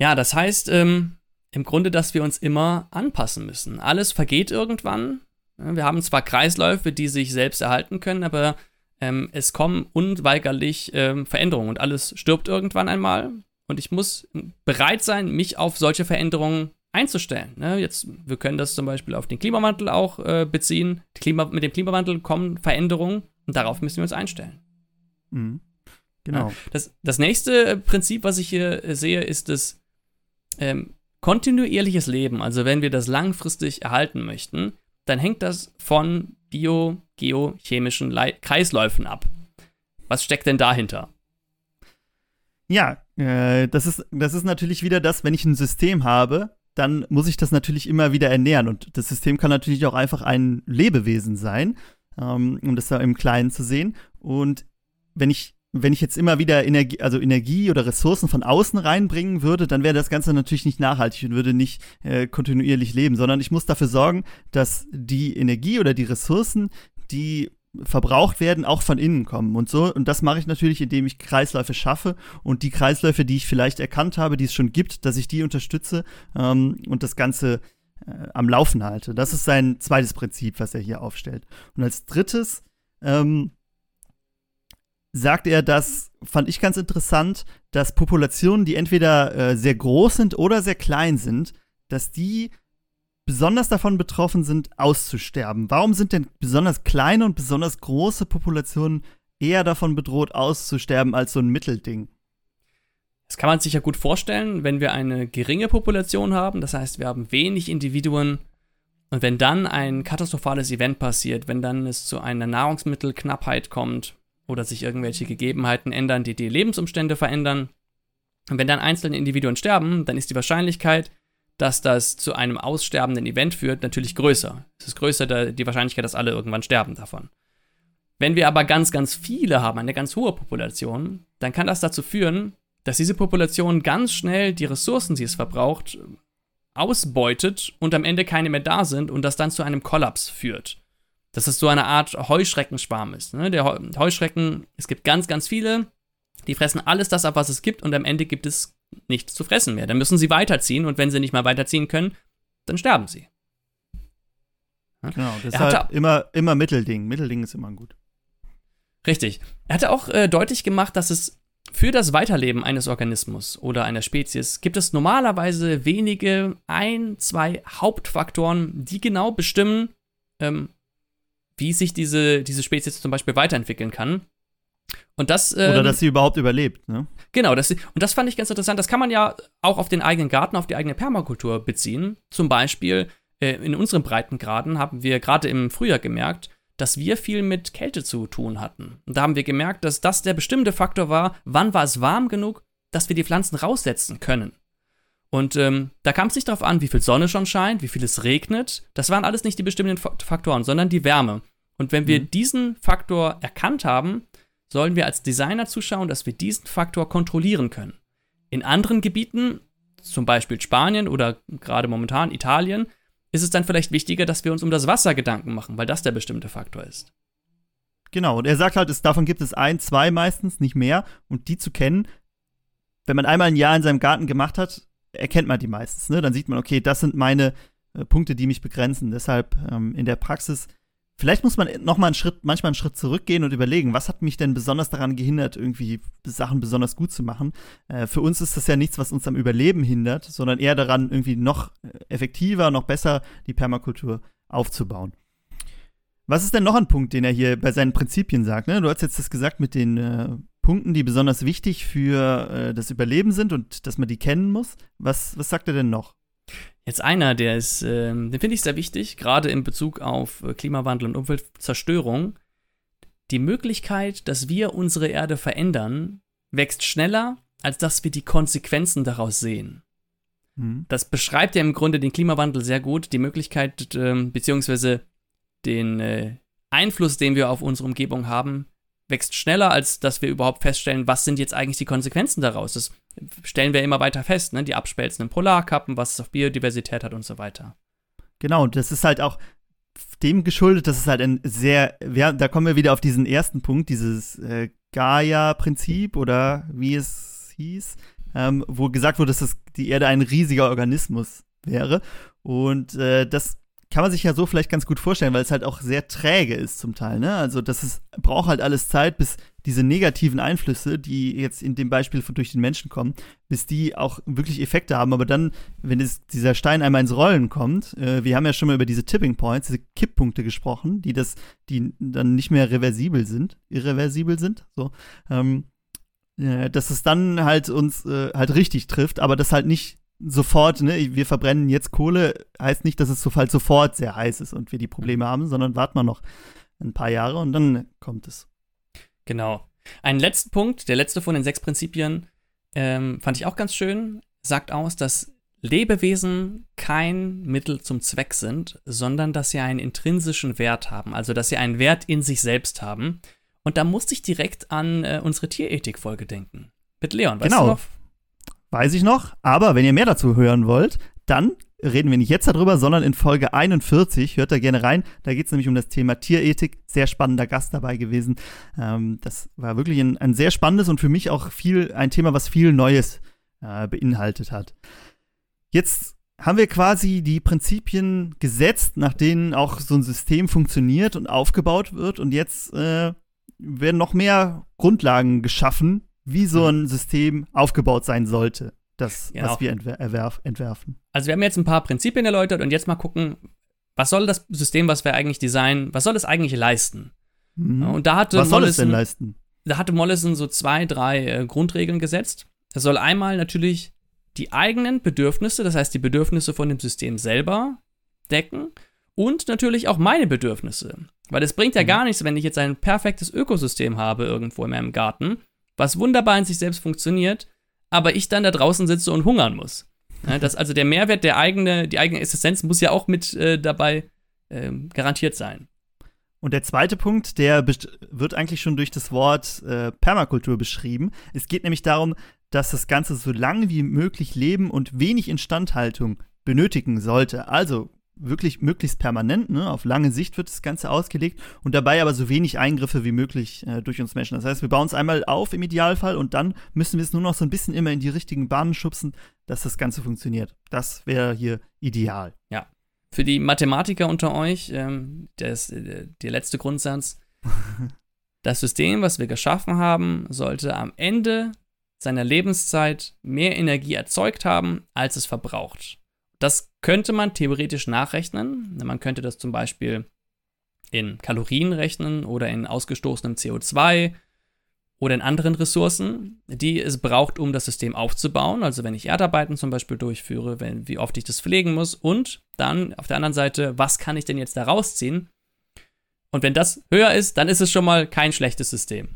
Ja, das heißt, ähm, im Grunde, dass wir uns immer anpassen müssen. Alles vergeht irgendwann. Wir haben zwar Kreisläufe, die sich selbst erhalten können, aber ähm, es kommen unweigerlich ähm, Veränderungen und alles stirbt irgendwann einmal. Und ich muss bereit sein, mich auf solche Veränderungen einzustellen. Ne? Jetzt, wir können das zum Beispiel auf den Klimawandel auch äh, beziehen. Klima, mit dem Klimawandel kommen Veränderungen und darauf müssen wir uns einstellen. Mhm. Genau. Ja, das, das nächste Prinzip, was ich hier sehe, ist das ähm, kontinuierliches Leben, also wenn wir das langfristig erhalten möchten, dann hängt das von biogeochemischen Kreisläufen ab. Was steckt denn dahinter? Ja, äh, das, ist, das ist natürlich wieder das, wenn ich ein System habe, dann muss ich das natürlich immer wieder ernähren. Und das System kann natürlich auch einfach ein Lebewesen sein, ähm, um das da im Kleinen zu sehen. Und wenn ich wenn ich jetzt immer wieder Energie, also Energie oder Ressourcen von außen reinbringen würde, dann wäre das Ganze natürlich nicht nachhaltig und würde nicht äh, kontinuierlich leben, sondern ich muss dafür sorgen, dass die Energie oder die Ressourcen, die verbraucht werden, auch von innen kommen und so. Und das mache ich natürlich, indem ich Kreisläufe schaffe und die Kreisläufe, die ich vielleicht erkannt habe, die es schon gibt, dass ich die unterstütze ähm, und das Ganze äh, am Laufen halte. Das ist sein zweites Prinzip, was er hier aufstellt. Und als drittes ähm, sagt er, das fand ich ganz interessant, dass Populationen, die entweder äh, sehr groß sind oder sehr klein sind, dass die besonders davon betroffen sind, auszusterben. Warum sind denn besonders kleine und besonders große Populationen eher davon bedroht, auszusterben als so ein Mittelding? Das kann man sich ja gut vorstellen, wenn wir eine geringe Population haben, das heißt, wir haben wenig Individuen und wenn dann ein katastrophales Event passiert, wenn dann es zu einer Nahrungsmittelknappheit kommt, oder sich irgendwelche Gegebenheiten ändern, die die Lebensumstände verändern. Und wenn dann einzelne Individuen sterben, dann ist die Wahrscheinlichkeit, dass das zu einem aussterbenden Event führt, natürlich größer. Es ist größer die Wahrscheinlichkeit, dass alle irgendwann sterben davon. Wenn wir aber ganz, ganz viele haben, eine ganz hohe Population, dann kann das dazu führen, dass diese Population ganz schnell die Ressourcen, die es verbraucht, ausbeutet und am Ende keine mehr da sind und das dann zu einem Kollaps führt. Dass es so eine Art Heuschreckenschwarm ist. Ne? Der Heuschrecken, es gibt ganz, ganz viele, die fressen alles das ab, was es gibt und am Ende gibt es nichts zu fressen mehr. Dann müssen sie weiterziehen und wenn sie nicht mehr weiterziehen können, dann sterben sie. Genau, deshalb immer, immer Mittelding. Mittelding ist immer gut. Richtig. Er hatte auch äh, deutlich gemacht, dass es für das Weiterleben eines Organismus oder einer Spezies gibt es normalerweise wenige, ein, zwei Hauptfaktoren, die genau bestimmen, ähm, wie sich diese, diese Spezies zum Beispiel weiterentwickeln kann. Und das, ähm, Oder dass sie überhaupt überlebt, ne? Genau, das, und das fand ich ganz interessant. Das kann man ja auch auf den eigenen Garten, auf die eigene Permakultur beziehen. Zum Beispiel äh, in unseren Breitengraden haben wir gerade im Frühjahr gemerkt, dass wir viel mit Kälte zu tun hatten. Und da haben wir gemerkt, dass das der bestimmte Faktor war, wann war es warm genug, dass wir die Pflanzen raussetzen können. Und ähm, da kam es nicht darauf an, wie viel Sonne schon scheint, wie viel es regnet. Das waren alles nicht die bestimmenden Faktoren, sondern die Wärme. Und wenn wir mhm. diesen Faktor erkannt haben, sollen wir als Designer zuschauen, dass wir diesen Faktor kontrollieren können. In anderen Gebieten, zum Beispiel Spanien oder gerade momentan Italien, ist es dann vielleicht wichtiger, dass wir uns um das Wasser Gedanken machen, weil das der bestimmte Faktor ist. Genau, und er sagt halt, es, davon gibt es ein, zwei meistens, nicht mehr. Und die zu kennen, wenn man einmal ein Jahr in seinem Garten gemacht hat, erkennt man die meistens. Ne? Dann sieht man, okay, das sind meine äh, Punkte, die mich begrenzen. Deshalb ähm, in der Praxis Vielleicht muss man noch mal einen Schritt, manchmal einen Schritt zurückgehen und überlegen, was hat mich denn besonders daran gehindert, irgendwie Sachen besonders gut zu machen. Äh, für uns ist das ja nichts, was uns am Überleben hindert, sondern eher daran, irgendwie noch effektiver, noch besser die Permakultur aufzubauen. Was ist denn noch ein Punkt, den er hier bei seinen Prinzipien sagt? Ne? Du hast jetzt das gesagt mit den äh, Punkten, die besonders wichtig für äh, das Überleben sind und dass man die kennen muss. Was, was sagt er denn noch? Jetzt einer, der ist, äh, den finde ich sehr wichtig, gerade in Bezug auf äh, Klimawandel und Umweltzerstörung. Die Möglichkeit, dass wir unsere Erde verändern, wächst schneller, als dass wir die Konsequenzen daraus sehen. Mhm. Das beschreibt ja im Grunde den Klimawandel sehr gut, die Möglichkeit, äh, beziehungsweise den äh, Einfluss, den wir auf unsere Umgebung haben, wächst schneller, als dass wir überhaupt feststellen, was sind jetzt eigentlich die Konsequenzen daraus. Das stellen wir immer weiter fest, ne? die abspelzenden Polarkappen, was es auf Biodiversität hat und so weiter. Genau, und das ist halt auch dem geschuldet, das ist halt ein sehr, ja, da kommen wir wieder auf diesen ersten Punkt, dieses äh, Gaia-Prinzip oder wie es hieß, ähm, wo gesagt wurde, dass das die Erde ein riesiger Organismus wäre. Und äh, das kann man sich ja so vielleicht ganz gut vorstellen, weil es halt auch sehr träge ist zum Teil. Ne? Also das ist, braucht halt alles Zeit, bis diese negativen Einflüsse, die jetzt in dem Beispiel von durch den Menschen kommen, bis die auch wirklich Effekte haben. Aber dann, wenn es, dieser Stein einmal ins Rollen kommt, äh, wir haben ja schon mal über diese Tipping Points, diese Kipppunkte gesprochen, die das, die dann nicht mehr reversibel sind, irreversibel sind, so. Ähm, äh, dass es dann halt uns äh, halt richtig trifft, aber das halt nicht sofort, ne, wir verbrennen jetzt Kohle, heißt nicht, dass es halt sofort sehr heiß ist und wir die Probleme haben, sondern warten wir noch ein paar Jahre und dann kommt es. Genau. Ein letzten Punkt, der letzte von den sechs Prinzipien, ähm, fand ich auch ganz schön, sagt aus, dass Lebewesen kein Mittel zum Zweck sind, sondern dass sie einen intrinsischen Wert haben, also dass sie einen Wert in sich selbst haben. Und da musste ich direkt an äh, unsere Tierethik-Folge denken. Mit Leon, weißt genau. du noch? Weiß ich noch, aber wenn ihr mehr dazu hören wollt, dann reden wir nicht jetzt darüber, sondern in Folge 41. Hört da gerne rein. Da geht es nämlich um das Thema Tierethik. Sehr spannender Gast dabei gewesen. Ähm, das war wirklich ein, ein, sehr spannendes und für mich auch viel ein Thema, was viel Neues äh, beinhaltet hat. Jetzt haben wir quasi die Prinzipien gesetzt, nach denen auch so ein System funktioniert und aufgebaut wird. Und jetzt äh, werden noch mehr Grundlagen geschaffen, wie so ein System aufgebaut sein sollte, das, genau. was wir entwerf entwerfen. Also wir haben jetzt ein paar Prinzipien erläutert und jetzt mal gucken, was soll das System, was wir eigentlich designen, was soll es eigentlich leisten? Mhm. Und da hatte was soll Mollison, es denn leisten? Da hatte Mollison so zwei, drei äh, Grundregeln gesetzt. Es soll einmal natürlich die eigenen Bedürfnisse, das heißt die Bedürfnisse von dem System selber decken und natürlich auch meine Bedürfnisse. Weil es bringt ja mhm. gar nichts, wenn ich jetzt ein perfektes Ökosystem habe irgendwo in meinem Garten was wunderbar in sich selbst funktioniert, aber ich dann da draußen sitze und hungern muss. Ja, das, also der Mehrwert, der eigene, die eigene Existenz muss ja auch mit äh, dabei äh, garantiert sein. Und der zweite Punkt, der wird eigentlich schon durch das Wort äh, Permakultur beschrieben. Es geht nämlich darum, dass das Ganze so lange wie möglich leben und wenig Instandhaltung benötigen sollte. Also wirklich möglichst permanent, ne? auf lange Sicht wird das Ganze ausgelegt und dabei aber so wenig Eingriffe wie möglich äh, durch uns Menschen. Das heißt, wir bauen es einmal auf im Idealfall und dann müssen wir es nur noch so ein bisschen immer in die richtigen Bahnen schubsen, dass das Ganze funktioniert. Das wäre hier ideal. Ja. Für die Mathematiker unter euch, ähm, das, äh, der letzte Grundsatz, das System, was wir geschaffen haben, sollte am Ende seiner Lebenszeit mehr Energie erzeugt haben, als es verbraucht. Das könnte man theoretisch nachrechnen. Man könnte das zum Beispiel in Kalorien rechnen oder in ausgestoßenem CO2 oder in anderen Ressourcen, die es braucht, um das System aufzubauen. Also wenn ich Erdarbeiten zum Beispiel durchführe, wenn, wie oft ich das pflegen muss und dann auf der anderen Seite, was kann ich denn jetzt da rausziehen? Und wenn das höher ist, dann ist es schon mal kein schlechtes System.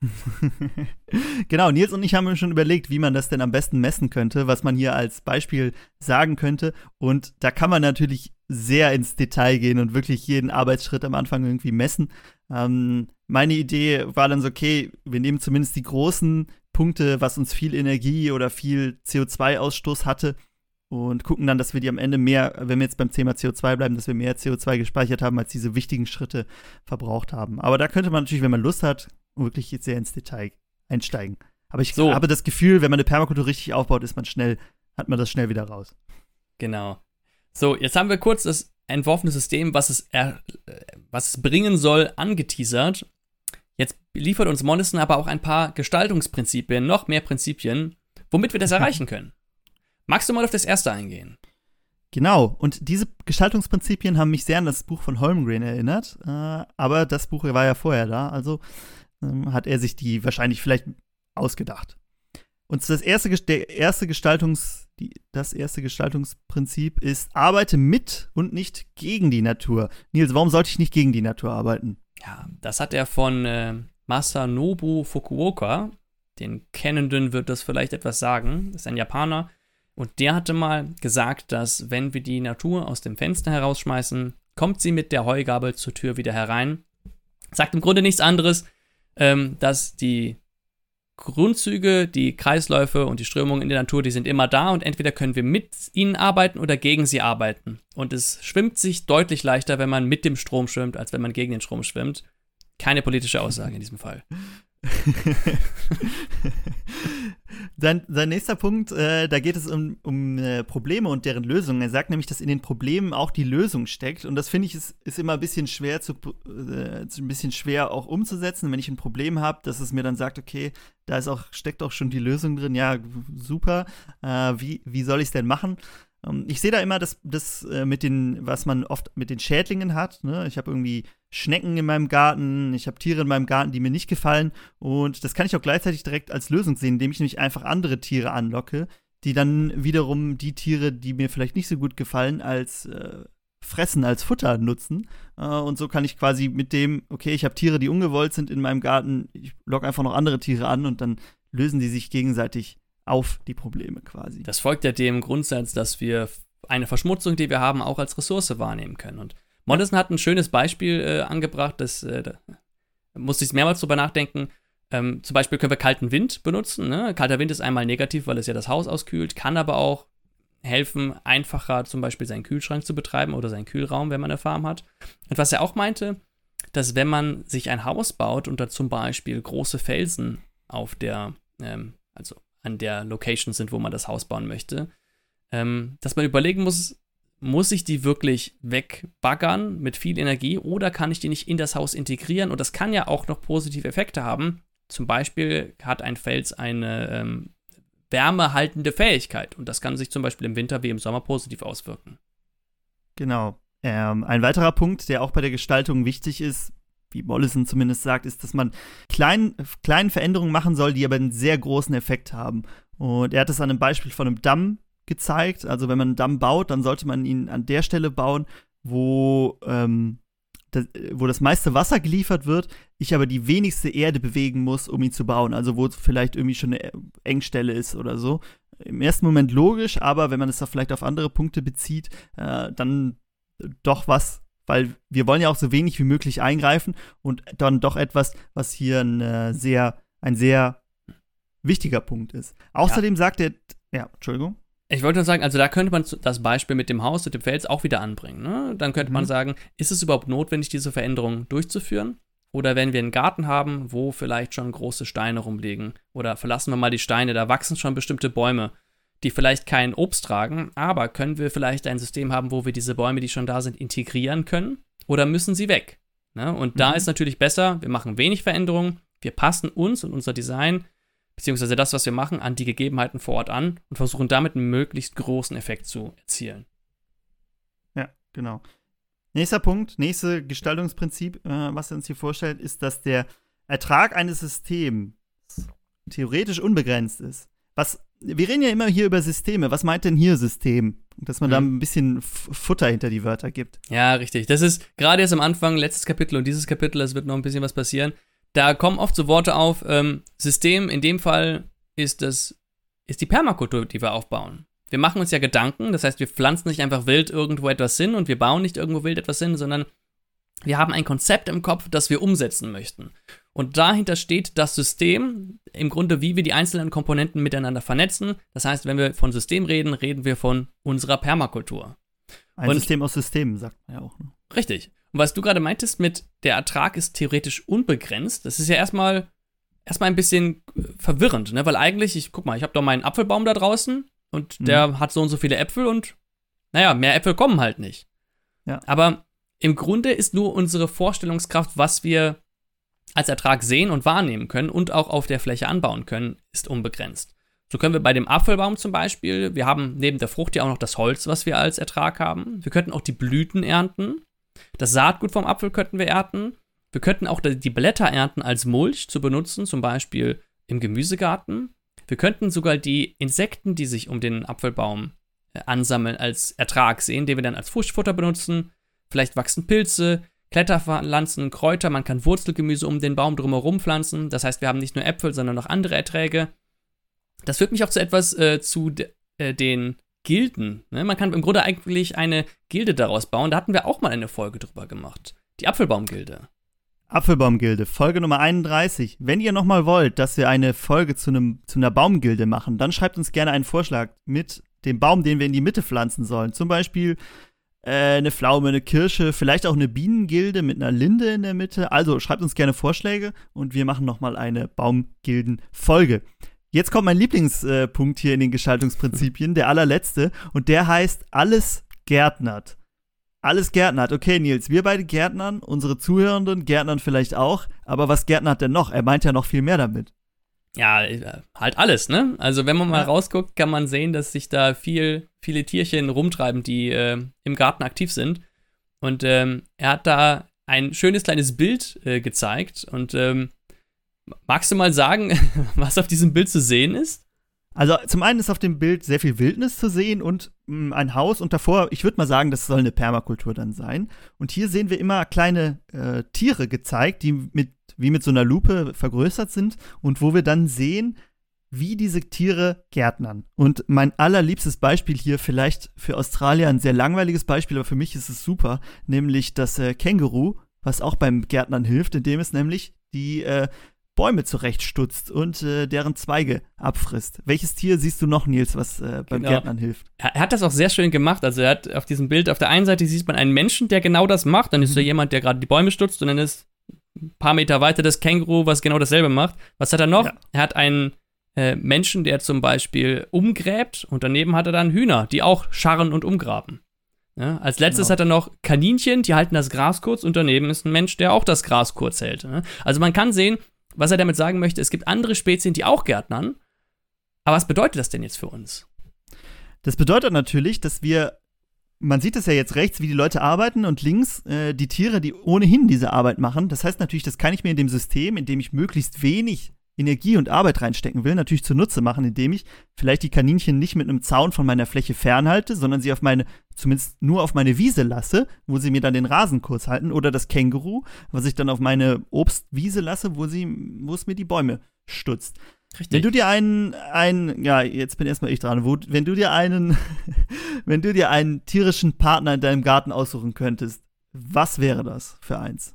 genau, Nils und ich haben schon überlegt, wie man das denn am besten messen könnte, was man hier als Beispiel sagen könnte. Und da kann man natürlich sehr ins Detail gehen und wirklich jeden Arbeitsschritt am Anfang irgendwie messen. Ähm, meine Idee war dann so, okay, wir nehmen zumindest die großen Punkte, was uns viel Energie oder viel CO2-Ausstoß hatte und gucken dann, dass wir die am Ende mehr, wenn wir jetzt beim Thema CO2 bleiben, dass wir mehr CO2 gespeichert haben, als diese wichtigen Schritte verbraucht haben. Aber da könnte man natürlich, wenn man Lust hat, wirklich jetzt sehr ins Detail einsteigen. Aber ich so. habe das Gefühl, wenn man eine Permakultur richtig aufbaut, ist man schnell, hat man das schnell wieder raus. Genau. So, jetzt haben wir kurz das entworfene System, was es, er, was es bringen soll, angeteasert. Jetzt liefert uns Mollison aber auch ein paar Gestaltungsprinzipien, noch mehr Prinzipien, womit wir das erreichen können. Magst du mal auf das erste eingehen? Genau, und diese Gestaltungsprinzipien haben mich sehr an das Buch von Holmgren erinnert, äh, aber das Buch war ja vorher da, also ähm, hat er sich die wahrscheinlich vielleicht ausgedacht. Und das erste, der erste Gestaltungs, die, das erste Gestaltungsprinzip ist, arbeite mit und nicht gegen die Natur. Nils, warum sollte ich nicht gegen die Natur arbeiten? Ja, das hat er von äh, Masanobu Fukuoka. Den Kennenden wird das vielleicht etwas sagen. Das ist ein Japaner. Und der hatte mal gesagt, dass wenn wir die Natur aus dem Fenster herausschmeißen, kommt sie mit der Heugabel zur Tür wieder herein. Sagt im Grunde nichts anderes, ähm, dass die Grundzüge, die Kreisläufe und die Strömungen in der Natur, die sind immer da und entweder können wir mit ihnen arbeiten oder gegen sie arbeiten. Und es schwimmt sich deutlich leichter, wenn man mit dem Strom schwimmt, als wenn man gegen den Strom schwimmt. Keine politische Aussage in diesem Fall. sein, sein nächster Punkt, äh, da geht es um, um äh, Probleme und deren Lösungen. Er sagt nämlich, dass in den Problemen auch die Lösung steckt. Und das finde ich ist, ist immer ein bisschen schwer zu, äh, ein bisschen schwer auch umzusetzen, wenn ich ein Problem habe, dass es mir dann sagt, okay, da ist auch, steckt auch schon die Lösung drin. Ja, super. Äh, wie, wie soll ich es denn machen? Ähm, ich sehe da immer das, das äh, mit den, was man oft mit den Schädlingen hat. Ne? Ich habe irgendwie Schnecken in meinem Garten, ich habe Tiere in meinem Garten, die mir nicht gefallen. Und das kann ich auch gleichzeitig direkt als Lösung sehen, indem ich nämlich einfach andere Tiere anlocke, die dann wiederum die Tiere, die mir vielleicht nicht so gut gefallen, als äh, Fressen, als Futter nutzen. Äh, und so kann ich quasi mit dem, okay, ich habe Tiere, die ungewollt sind in meinem Garten, ich locke einfach noch andere Tiere an und dann lösen die sich gegenseitig auf die Probleme quasi. Das folgt ja dem Grundsatz, dass wir eine Verschmutzung, die wir haben, auch als Ressource wahrnehmen können. Und Mollison hat ein schönes Beispiel äh, angebracht, das äh, da musste ich mehrmals drüber nachdenken. Ähm, zum Beispiel können wir kalten Wind benutzen. Ne? Kalter Wind ist einmal negativ, weil es ja das Haus auskühlt, kann aber auch helfen, einfacher zum Beispiel seinen Kühlschrank zu betreiben oder seinen Kühlraum, wenn man eine Farm hat. Und was er auch meinte, dass wenn man sich ein Haus baut und da zum Beispiel große Felsen auf der, ähm, also an der Location sind, wo man das Haus bauen möchte, ähm, dass man überlegen muss, muss ich die wirklich wegbaggern mit viel Energie oder kann ich die nicht in das Haus integrieren? Und das kann ja auch noch positive Effekte haben. Zum Beispiel hat ein Fels eine ähm, wärmehaltende Fähigkeit und das kann sich zum Beispiel im Winter wie im Sommer positiv auswirken. Genau. Ähm, ein weiterer Punkt, der auch bei der Gestaltung wichtig ist, wie Mollison zumindest sagt, ist, dass man klein, kleine Veränderungen machen soll, die aber einen sehr großen Effekt haben. Und er hat es an einem Beispiel von einem Damm gezeigt. Also wenn man einen Damm baut, dann sollte man ihn an der Stelle bauen, wo, ähm, das, wo das meiste Wasser geliefert wird, ich aber die wenigste Erde bewegen muss, um ihn zu bauen. Also wo vielleicht irgendwie schon eine Engstelle ist oder so. Im ersten Moment logisch, aber wenn man es da vielleicht auf andere Punkte bezieht, äh, dann doch was, weil wir wollen ja auch so wenig wie möglich eingreifen und dann doch etwas, was hier ein äh, sehr, ein sehr wichtiger Punkt ist. Außerdem ja. sagt er, ja, Entschuldigung. Ich wollte nur sagen, also da könnte man das Beispiel mit dem Haus und dem Fels auch wieder anbringen. Ne? Dann könnte mhm. man sagen, ist es überhaupt notwendig, diese Veränderung durchzuführen? Oder wenn wir einen Garten haben, wo vielleicht schon große Steine rumliegen, oder verlassen wir mal die Steine, da wachsen schon bestimmte Bäume, die vielleicht kein Obst tragen, aber können wir vielleicht ein System haben, wo wir diese Bäume, die schon da sind, integrieren können? Oder müssen sie weg? Ne? Und mhm. da ist natürlich besser, wir machen wenig Veränderungen, wir passen uns und unser Design beziehungsweise das, was wir machen, an die Gegebenheiten vor Ort an und versuchen damit einen möglichst großen Effekt zu erzielen. Ja, genau. Nächster Punkt, nächste Gestaltungsprinzip, äh, was er uns hier vorstellt, ist, dass der Ertrag eines Systems theoretisch unbegrenzt ist. Was, wir reden ja immer hier über Systeme. Was meint denn hier System? Dass man mhm. da ein bisschen Futter hinter die Wörter gibt. Ja, richtig. Das ist gerade jetzt am Anfang, letztes Kapitel und dieses Kapitel, es wird noch ein bisschen was passieren da kommen oft so Worte auf, ähm, System, in dem Fall ist das, ist die Permakultur, die wir aufbauen. Wir machen uns ja Gedanken, das heißt, wir pflanzen nicht einfach wild irgendwo etwas hin und wir bauen nicht irgendwo wild etwas hin, sondern wir haben ein Konzept im Kopf, das wir umsetzen möchten. Und dahinter steht das System, im Grunde, wie wir die einzelnen Komponenten miteinander vernetzen. Das heißt, wenn wir von System reden, reden wir von unserer Permakultur. Ein und System aus Systemen, sagt man ja auch. Ne? Richtig. Und was du gerade meintest mit der Ertrag ist theoretisch unbegrenzt, das ist ja erstmal erstmal ein bisschen äh, verwirrend, ne? Weil eigentlich, ich guck mal, ich habe doch meinen Apfelbaum da draußen und mhm. der hat so und so viele Äpfel und naja, mehr Äpfel kommen halt nicht. Ja. Aber im Grunde ist nur unsere Vorstellungskraft, was wir als Ertrag sehen und wahrnehmen können und auch auf der Fläche anbauen können, ist unbegrenzt. So können wir bei dem Apfelbaum zum Beispiel, wir haben neben der Frucht ja auch noch das Holz, was wir als Ertrag haben. Wir könnten auch die Blüten ernten. Das Saatgut vom Apfel könnten wir ernten. Wir könnten auch die Blätter ernten als Mulch zu benutzen, zum Beispiel im Gemüsegarten. Wir könnten sogar die Insekten, die sich um den Apfelbaum äh, ansammeln, als Ertrag sehen, den wir dann als Fuschfutter benutzen. Vielleicht wachsen Pilze, Kletterpflanzen, Kräuter, man kann Wurzelgemüse um den Baum drumherum pflanzen. Das heißt, wir haben nicht nur Äpfel, sondern noch andere Erträge. Das führt mich auch zu etwas äh, zu äh, den Gilden. Ne? Man kann im Grunde eigentlich eine Gilde daraus bauen. Da hatten wir auch mal eine Folge drüber gemacht. Die Apfelbaumgilde. Apfelbaumgilde, Folge Nummer 31. Wenn ihr nochmal wollt, dass wir eine Folge zu, einem, zu einer Baumgilde machen, dann schreibt uns gerne einen Vorschlag mit dem Baum, den wir in die Mitte pflanzen sollen. Zum Beispiel eine Pflaume, eine Kirsche, vielleicht auch eine Bienengilde mit einer Linde in der Mitte. Also schreibt uns gerne Vorschläge und wir machen nochmal eine Baumgilden-Folge. Jetzt kommt mein Lieblingspunkt hier in den Gestaltungsprinzipien, der allerletzte, und der heißt alles gärtnert. Alles gärtnert. Okay, Nils, wir beide gärtnern, unsere Zuhörenden gärtnern vielleicht auch, aber was gärtnert denn noch? Er meint ja noch viel mehr damit. Ja, halt alles, ne? Also wenn man mal ja. rausguckt, kann man sehen, dass sich da viel, viele Tierchen rumtreiben, die äh, im Garten aktiv sind. Und ähm, er hat da ein schönes kleines Bild äh, gezeigt und ähm, Magst du mal sagen, was auf diesem Bild zu sehen ist? Also zum einen ist auf dem Bild sehr viel Wildnis zu sehen und mh, mm, ein Haus und davor, ich würde mal sagen, das soll eine Permakultur dann sein. Und hier sehen wir immer kleine äh, Tiere gezeigt, die mit, wie mit so einer Lupe vergrößert sind und wo wir dann sehen, wie diese Tiere gärtnern. Und mein allerliebstes Beispiel hier, vielleicht für Australier ein sehr langweiliges Beispiel, aber für mich ist es super, nämlich das äh, Känguru, was auch beim Gärtnern hilft, indem es nämlich die äh, Bäume zurechtstutzt und äh, deren Zweige abfrisst. Welches Tier siehst du noch, Nils, was äh, beim genau. Gärtnern hilft? Er hat das auch sehr schön gemacht. Also er hat auf diesem Bild, auf der einen Seite sieht man einen Menschen, der genau das macht. Dann ist mhm. da jemand, der gerade die Bäume stutzt und dann ist ein paar Meter weiter das Känguru, was genau dasselbe macht. Was hat er noch? Ja. Er hat einen äh, Menschen, der zum Beispiel umgräbt und daneben hat er dann Hühner, die auch scharren und umgraben. Ja, als letztes genau. hat er noch Kaninchen, die halten das Gras kurz und daneben ist ein Mensch, der auch das Gras kurz hält. Also man kann sehen, was er damit sagen möchte, es gibt andere Spezien, die auch gärtnern. Aber was bedeutet das denn jetzt für uns? Das bedeutet natürlich, dass wir, man sieht es ja jetzt rechts, wie die Leute arbeiten und links äh, die Tiere, die ohnehin diese Arbeit machen. Das heißt natürlich, das kann ich mir in dem System, in dem ich möglichst wenig Energie und Arbeit reinstecken will, natürlich zunutze machen, indem ich vielleicht die Kaninchen nicht mit einem Zaun von meiner Fläche fernhalte, sondern sie auf meine, zumindest nur auf meine Wiese lasse, wo sie mir dann den Rasen kurz halten, oder das Känguru, was ich dann auf meine Obstwiese lasse, wo sie, wo es mir die Bäume stutzt. Richtig. Wenn du dir einen, einen, ja, jetzt bin erstmal ich dran, wenn du dir einen, wenn du dir einen tierischen Partner in deinem Garten aussuchen könntest, was wäre das für eins?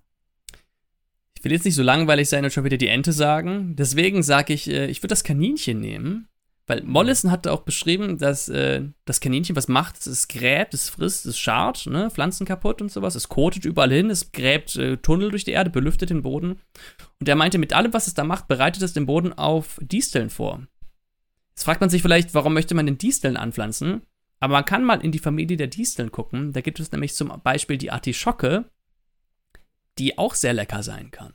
Ich will jetzt nicht so langweilig sein und schon wieder die Ente sagen. Deswegen sage ich, äh, ich würde das Kaninchen nehmen. Weil Mollison hatte auch beschrieben, dass äh, das Kaninchen was macht, es gräbt, es frisst, es schart, ne, Pflanzen kaputt und sowas, es kotet überall hin, es gräbt äh, Tunnel durch die Erde, belüftet den Boden. Und er meinte, mit allem, was es da macht, bereitet es den Boden auf Disteln vor. Jetzt fragt man sich vielleicht, warum möchte man denn Disteln anpflanzen? Aber man kann mal in die Familie der Disteln gucken. Da gibt es nämlich zum Beispiel die Artischocke, die auch sehr lecker sein kann.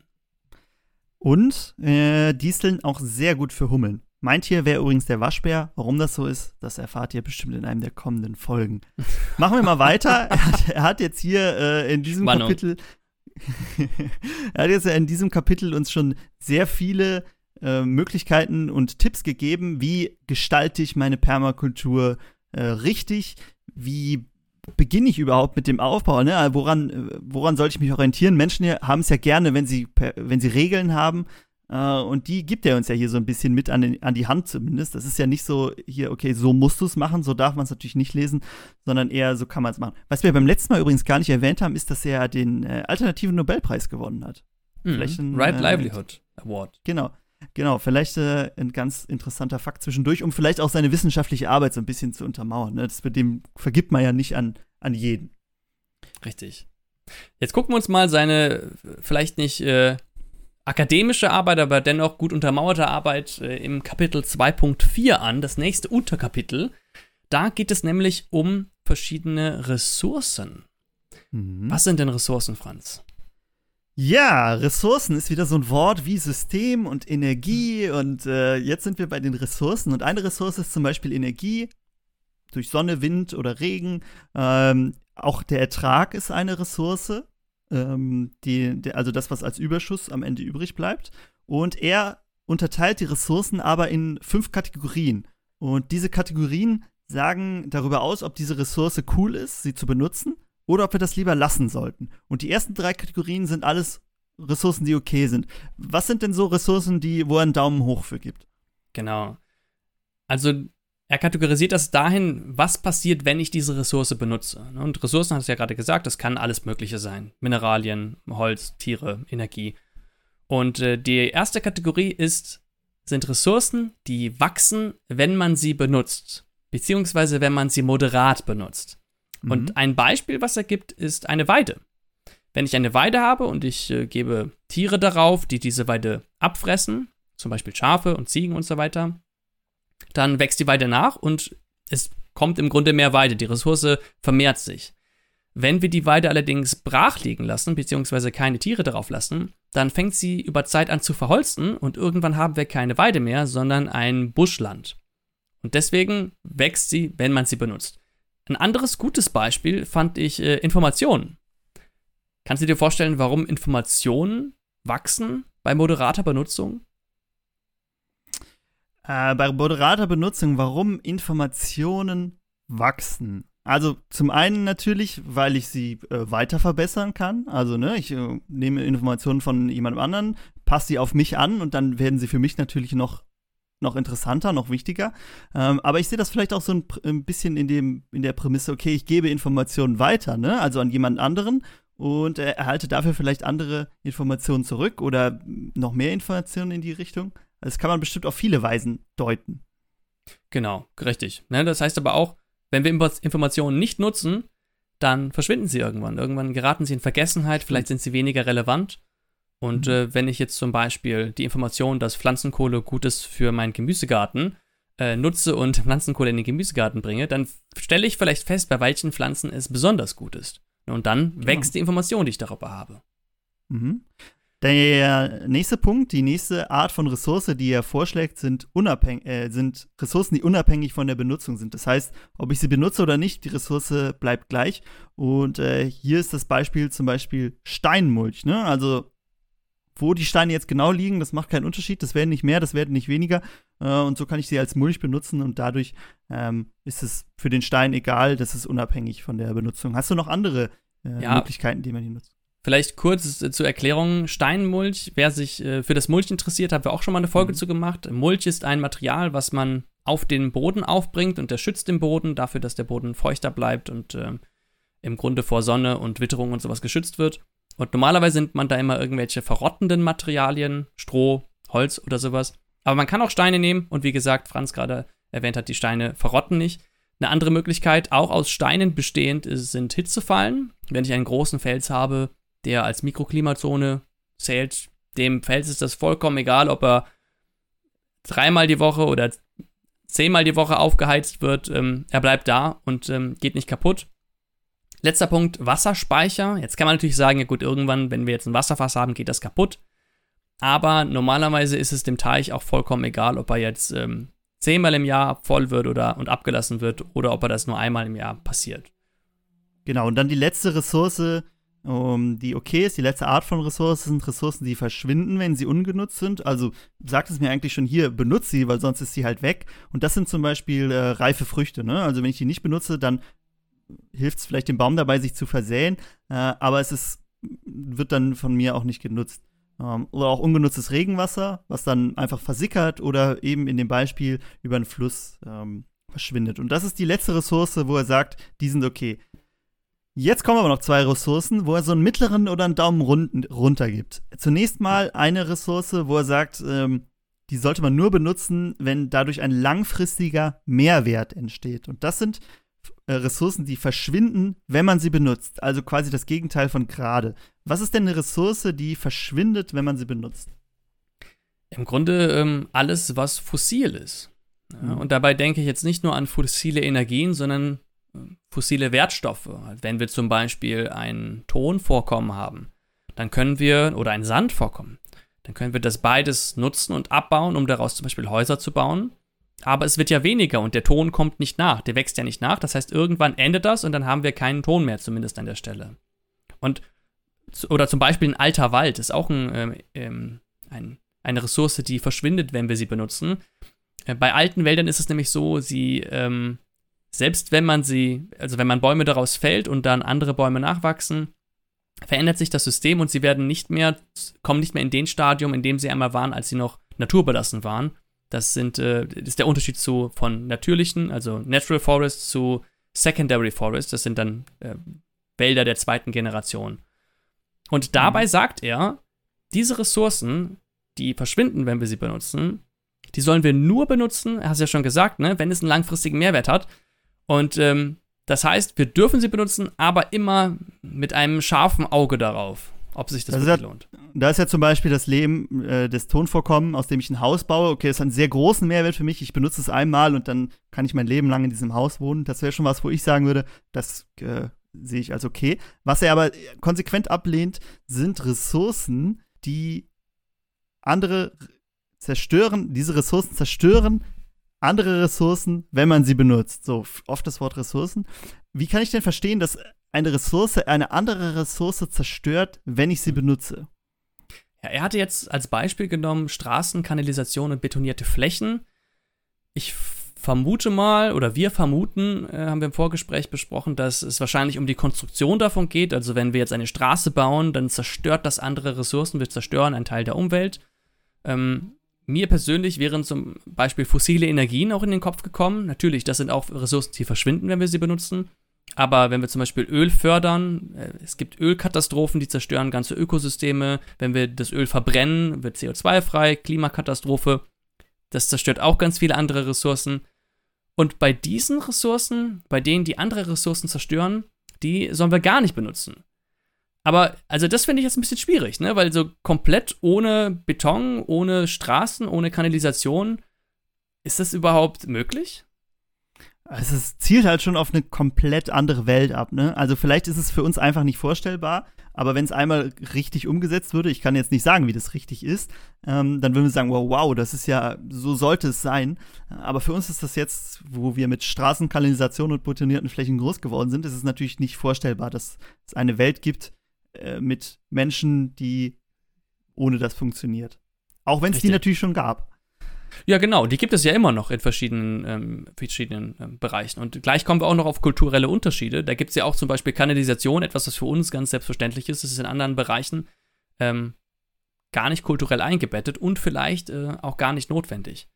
Und äh, Disteln auch sehr gut für Hummeln. Mein Tier wäre übrigens der Waschbär. Warum das so ist, das erfahrt ihr bestimmt in einem der kommenden Folgen. Machen wir mal weiter. er, hat, er, hat, jetzt hier äh, in diesem Spannung. Kapitel er hat jetzt in diesem Kapitel uns schon sehr viele äh, Möglichkeiten und Tipps gegeben, wie gestalte ich meine Permakultur äh, richtig, wie beginne ich überhaupt mit dem Aufbau? Ne? Woran, woran soll ich mich orientieren? Menschen haben es ja gerne, wenn sie, wenn sie Regeln haben, Uh, und die gibt er uns ja hier so ein bisschen mit an, den, an, die Hand zumindest. Das ist ja nicht so hier, okay, so musst du es machen, so darf man es natürlich nicht lesen, sondern eher so kann man es machen. Was wir beim letzten Mal übrigens gar nicht erwähnt haben, ist, dass er den äh, alternativen Nobelpreis gewonnen hat. Mhm. Vielleicht ein, right äh, Livelihood Award. Genau. Genau, vielleicht äh, ein ganz interessanter Fakt zwischendurch, um vielleicht auch seine wissenschaftliche Arbeit so ein bisschen zu untermauern. Ne? Das dem vergibt man ja nicht an, an jeden. Richtig. Jetzt gucken wir uns mal seine vielleicht nicht äh, akademische Arbeit, aber dennoch gut untermauerte Arbeit äh, im Kapitel 2.4 an, das nächste Unterkapitel. Da geht es nämlich um verschiedene Ressourcen. Mhm. Was sind denn Ressourcen, Franz? Ja, Ressourcen ist wieder so ein Wort wie System und Energie. Und äh, jetzt sind wir bei den Ressourcen. Und eine Ressource ist zum Beispiel Energie durch Sonne, Wind oder Regen. Ähm, auch der Ertrag ist eine Ressource ähm, die, die, also das, was als Überschuss am Ende übrig bleibt. Und er unterteilt die Ressourcen aber in fünf Kategorien. Und diese Kategorien sagen darüber aus, ob diese Ressource cool ist, sie zu benutzen, oder ob wir das lieber lassen sollten. Und die ersten drei Kategorien sind alles Ressourcen, die okay sind. Was sind denn so Ressourcen, die, wo er einen Daumen hoch für gibt? Genau. Also er kategorisiert das dahin, was passiert, wenn ich diese Ressource benutze. Und Ressourcen hat es ja gerade gesagt, das kann alles Mögliche sein. Mineralien, Holz, Tiere, Energie. Und äh, die erste Kategorie ist, sind Ressourcen, die wachsen, wenn man sie benutzt. Beziehungsweise wenn man sie moderat benutzt. Mhm. Und ein Beispiel, was er gibt, ist eine Weide. Wenn ich eine Weide habe und ich äh, gebe Tiere darauf, die diese Weide abfressen, zum Beispiel Schafe und Ziegen und so weiter, dann wächst die Weide nach und es kommt im Grunde mehr Weide. Die Ressource vermehrt sich. Wenn wir die Weide allerdings brach liegen lassen, beziehungsweise keine Tiere darauf lassen, dann fängt sie über Zeit an zu verholzen und irgendwann haben wir keine Weide mehr, sondern ein Buschland. Und deswegen wächst sie, wenn man sie benutzt. Ein anderes gutes Beispiel fand ich äh, Informationen. Kannst du dir vorstellen, warum Informationen wachsen bei moderater Benutzung? Äh, bei moderater Benutzung, warum Informationen wachsen. Also zum einen natürlich, weil ich sie äh, weiter verbessern kann. Also ne, ich äh, nehme Informationen von jemandem anderen, passe sie auf mich an und dann werden sie für mich natürlich noch noch interessanter, noch wichtiger. Ähm, aber ich sehe das vielleicht auch so ein, ein, bisschen in dem in der Prämisse, okay, ich gebe Informationen weiter, ne, also an jemand anderen und äh, erhalte dafür vielleicht andere Informationen zurück oder noch mehr Informationen in die Richtung. Das kann man bestimmt auf viele Weisen deuten. Genau, richtig. Ne, das heißt aber auch, wenn wir Informationen nicht nutzen, dann verschwinden sie irgendwann. Irgendwann geraten sie in Vergessenheit, vielleicht sind sie weniger relevant. Und mhm. äh, wenn ich jetzt zum Beispiel die Information, dass Pflanzenkohle gut ist für meinen Gemüsegarten, äh, nutze und Pflanzenkohle in den Gemüsegarten bringe, dann stelle ich vielleicht fest, bei welchen Pflanzen es besonders gut ist. Und dann wächst die Information, die ich darüber habe. Mhm. Der nächste Punkt, die nächste Art von Ressource, die er vorschlägt, sind, unabhängig, äh, sind Ressourcen, die unabhängig von der Benutzung sind. Das heißt, ob ich sie benutze oder nicht, die Ressource bleibt gleich. Und äh, hier ist das Beispiel zum Beispiel Steinmulch. Ne? Also, wo die Steine jetzt genau liegen, das macht keinen Unterschied. Das werden nicht mehr, das werden nicht weniger. Äh, und so kann ich sie als Mulch benutzen und dadurch ähm, ist es für den Stein egal, das ist unabhängig von der Benutzung. Hast du noch andere äh, ja. Möglichkeiten, die man hier nutzt? Vielleicht kurz zur Erklärung: Steinmulch, wer sich äh, für das Mulch interessiert, haben wir auch schon mal eine Folge mhm. zu gemacht. Mulch ist ein Material, was man auf den Boden aufbringt und der schützt den Boden dafür, dass der Boden feuchter bleibt und äh, im Grunde vor Sonne und Witterung und sowas geschützt wird. Und normalerweise nimmt man da immer irgendwelche verrottenden Materialien, Stroh, Holz oder sowas. Aber man kann auch Steine nehmen und wie gesagt, Franz gerade erwähnt hat, die Steine verrotten nicht. Eine andere Möglichkeit, auch aus Steinen bestehend, ist, sind Hitzefallen. Wenn ich einen großen Fels habe, der als Mikroklimazone zählt, dem Fels ist das vollkommen egal, ob er dreimal die Woche oder zehnmal die Woche aufgeheizt wird. Ähm, er bleibt da und ähm, geht nicht kaputt. Letzter Punkt, Wasserspeicher. Jetzt kann man natürlich sagen, ja gut, irgendwann, wenn wir jetzt ein Wasserfass haben, geht das kaputt. Aber normalerweise ist es dem Teich auch vollkommen egal, ob er jetzt ähm, zehnmal im Jahr voll wird oder und abgelassen wird oder ob er das nur einmal im Jahr passiert. Genau, und dann die letzte Ressource, um, die okay ist, die letzte Art von Ressourcen sind Ressourcen, die verschwinden, wenn sie ungenutzt sind. Also sagt es mir eigentlich schon hier, benutze sie, weil sonst ist sie halt weg. Und das sind zum Beispiel äh, reife Früchte. Ne? Also wenn ich die nicht benutze, dann hilft es vielleicht dem Baum dabei, sich zu versäen, äh, aber es ist, wird dann von mir auch nicht genutzt. Ähm, oder auch ungenutztes Regenwasser, was dann einfach versickert oder eben in dem Beispiel über einen Fluss ähm, verschwindet. Und das ist die letzte Ressource, wo er sagt, die sind okay. Jetzt kommen aber noch zwei Ressourcen, wo er so einen mittleren oder einen Daumen rund, runter gibt. Zunächst mal eine Ressource, wo er sagt, ähm, die sollte man nur benutzen, wenn dadurch ein langfristiger Mehrwert entsteht. Und das sind äh, Ressourcen, die verschwinden, wenn man sie benutzt. Also quasi das Gegenteil von gerade. Was ist denn eine Ressource, die verschwindet, wenn man sie benutzt? Im Grunde ähm, alles, was fossil ist. Ja, mhm. Und dabei denke ich jetzt nicht nur an fossile Energien, sondern fossile Wertstoffe. Wenn wir zum Beispiel ein Tonvorkommen haben, dann können wir, oder ein Sandvorkommen, dann können wir das beides nutzen und abbauen, um daraus zum Beispiel Häuser zu bauen. Aber es wird ja weniger und der Ton kommt nicht nach. Der wächst ja nicht nach. Das heißt, irgendwann endet das und dann haben wir keinen Ton mehr, zumindest an der Stelle. Und oder zum Beispiel ein alter Wald ist auch ein, ähm, ähm, ein, eine Ressource, die verschwindet, wenn wir sie benutzen. Äh, bei alten Wäldern ist es nämlich so, sie, ähm, selbst wenn man sie, also wenn man Bäume daraus fällt und dann andere Bäume nachwachsen, verändert sich das System und sie werden nicht mehr, kommen nicht mehr in den Stadium, in dem sie einmal waren, als sie noch naturbelassen waren. Das sind, äh, ist der Unterschied zu von natürlichen, also Natural Forest zu Secondary Forest. Das sind dann äh, Wälder der zweiten Generation. Und dabei mhm. sagt er, diese Ressourcen, die verschwinden, wenn wir sie benutzen, die sollen wir nur benutzen, er hat es ja schon gesagt, ne, wenn es einen langfristigen Mehrwert hat. Und ähm, das heißt, wir dürfen sie benutzen, aber immer mit einem scharfen Auge darauf ob sich das, das wirklich ja, lohnt. Da ist ja zum Beispiel das Leben äh, des Tonvorkommen, aus dem ich ein Haus baue. Okay, das ist einen sehr großen Mehrwert für mich. Ich benutze es einmal und dann kann ich mein Leben lang in diesem Haus wohnen. Das wäre schon was, wo ich sagen würde, das äh, sehe ich als okay. Was er aber konsequent ablehnt, sind Ressourcen, die andere zerstören, diese Ressourcen zerstören andere Ressourcen, wenn man sie benutzt. So oft das Wort Ressourcen. Wie kann ich denn verstehen, dass eine Ressource eine andere Ressource zerstört, wenn ich sie benutze. Ja, er hatte jetzt als Beispiel genommen Straßen, Kanalisation und betonierte Flächen. Ich vermute mal, oder wir vermuten, äh, haben wir im Vorgespräch besprochen, dass es wahrscheinlich um die Konstruktion davon geht. Also wenn wir jetzt eine Straße bauen, dann zerstört das andere Ressourcen, wir zerstören einen Teil der Umwelt. Ähm, mir persönlich wären zum Beispiel fossile Energien auch in den Kopf gekommen. Natürlich, das sind auch Ressourcen, die verschwinden, wenn wir sie benutzen. Aber wenn wir zum Beispiel Öl fördern, äh, es gibt Ölkatastrophen, die zerstören ganze Ökosysteme. Wenn wir das Öl verbrennen, wird CO2-frei, Klimakatastrophe. Das zerstört auch ganz viele andere Ressourcen. Und bei diesen Ressourcen, bei denen die andere Ressourcen zerstören, die sollen wir gar nicht benutzen. Aber, also das finde ich jetzt ein bisschen schwierig, ne? Weil so komplett ohne Beton, ohne Straßen, ohne Kanalisation, ist das überhaupt möglich? Also es zielt halt schon auf eine komplett andere Welt ab, ne? Also vielleicht ist es für uns einfach nicht vorstellbar, aber wenn es einmal richtig umgesetzt würde, ich kann jetzt nicht sagen, wie das richtig ist, ähm, dann würden wir sagen, wow, wow, das ist ja, so sollte es sein. Aber für uns ist das jetzt, wo wir mit Straßenkanalisation und betonierten Flächen groß geworden sind, ist es natürlich nicht vorstellbar, dass es eine Welt gibt äh, mit Menschen, die ohne das funktioniert. Auch wenn es die natürlich schon gab. Ja, genau, die gibt es ja immer noch in verschiedenen, ähm, verschiedenen ähm, Bereichen. Und gleich kommen wir auch noch auf kulturelle Unterschiede. Da gibt es ja auch zum Beispiel Kanalisation, etwas, was für uns ganz selbstverständlich ist. Das ist in anderen Bereichen ähm, gar nicht kulturell eingebettet und vielleicht äh, auch gar nicht notwendig.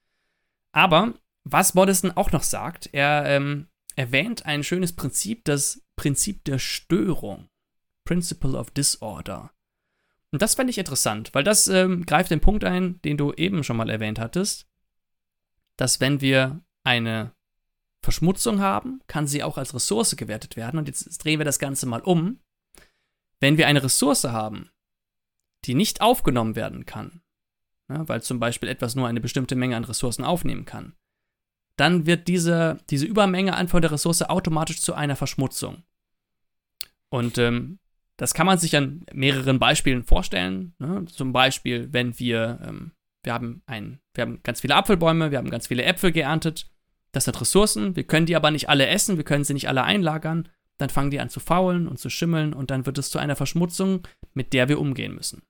Aber was Bodison auch noch sagt, er ähm, erwähnt ein schönes Prinzip, das Prinzip der Störung. Principle of Disorder. Und das fände ich interessant, weil das ähm, greift den Punkt ein, den du eben schon mal erwähnt hattest, dass wenn wir eine Verschmutzung haben, kann sie auch als Ressource gewertet werden. Und jetzt drehen wir das Ganze mal um. Wenn wir eine Ressource haben, die nicht aufgenommen werden kann, ne, weil zum Beispiel etwas nur eine bestimmte Menge an Ressourcen aufnehmen kann, dann wird diese, diese Übermenge an von der Ressource automatisch zu einer Verschmutzung. Und ähm, das kann man sich an mehreren Beispielen vorstellen. Ne? Zum Beispiel, wenn wir, ähm, wir, haben ein, wir haben ganz viele Apfelbäume, wir haben ganz viele Äpfel geerntet. Das sind Ressourcen, wir können die aber nicht alle essen, wir können sie nicht alle einlagern. Dann fangen die an zu faulen und zu schimmeln und dann wird es zu einer Verschmutzung, mit der wir umgehen müssen.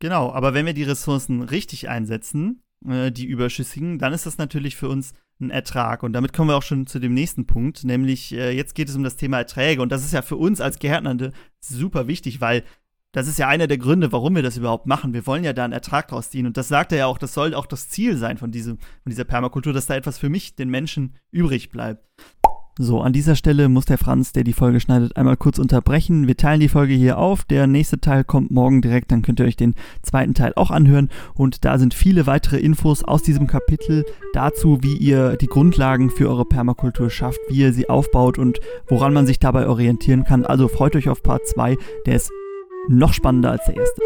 Genau, aber wenn wir die Ressourcen richtig einsetzen, äh, die überschüssigen, dann ist das natürlich für uns ein Ertrag. Und damit kommen wir auch schon zu dem nächsten Punkt, nämlich äh, jetzt geht es um das Thema Erträge. Und das ist ja für uns als Gärtnernde super wichtig, weil das ist ja einer der Gründe, warum wir das überhaupt machen. Wir wollen ja da einen Ertrag draus ziehen. Und das sagt er ja auch, das soll auch das Ziel sein von, diesem, von dieser Permakultur, dass da etwas für mich, den Menschen, übrig bleibt. So, an dieser Stelle muss der Franz, der die Folge schneidet, einmal kurz unterbrechen. Wir teilen die Folge hier auf. Der nächste Teil kommt morgen direkt, dann könnt ihr euch den zweiten Teil auch anhören. Und da sind viele weitere Infos aus diesem Kapitel dazu, wie ihr die Grundlagen für eure Permakultur schafft, wie ihr sie aufbaut und woran man sich dabei orientieren kann. Also freut euch auf Part 2, der ist noch spannender als der erste.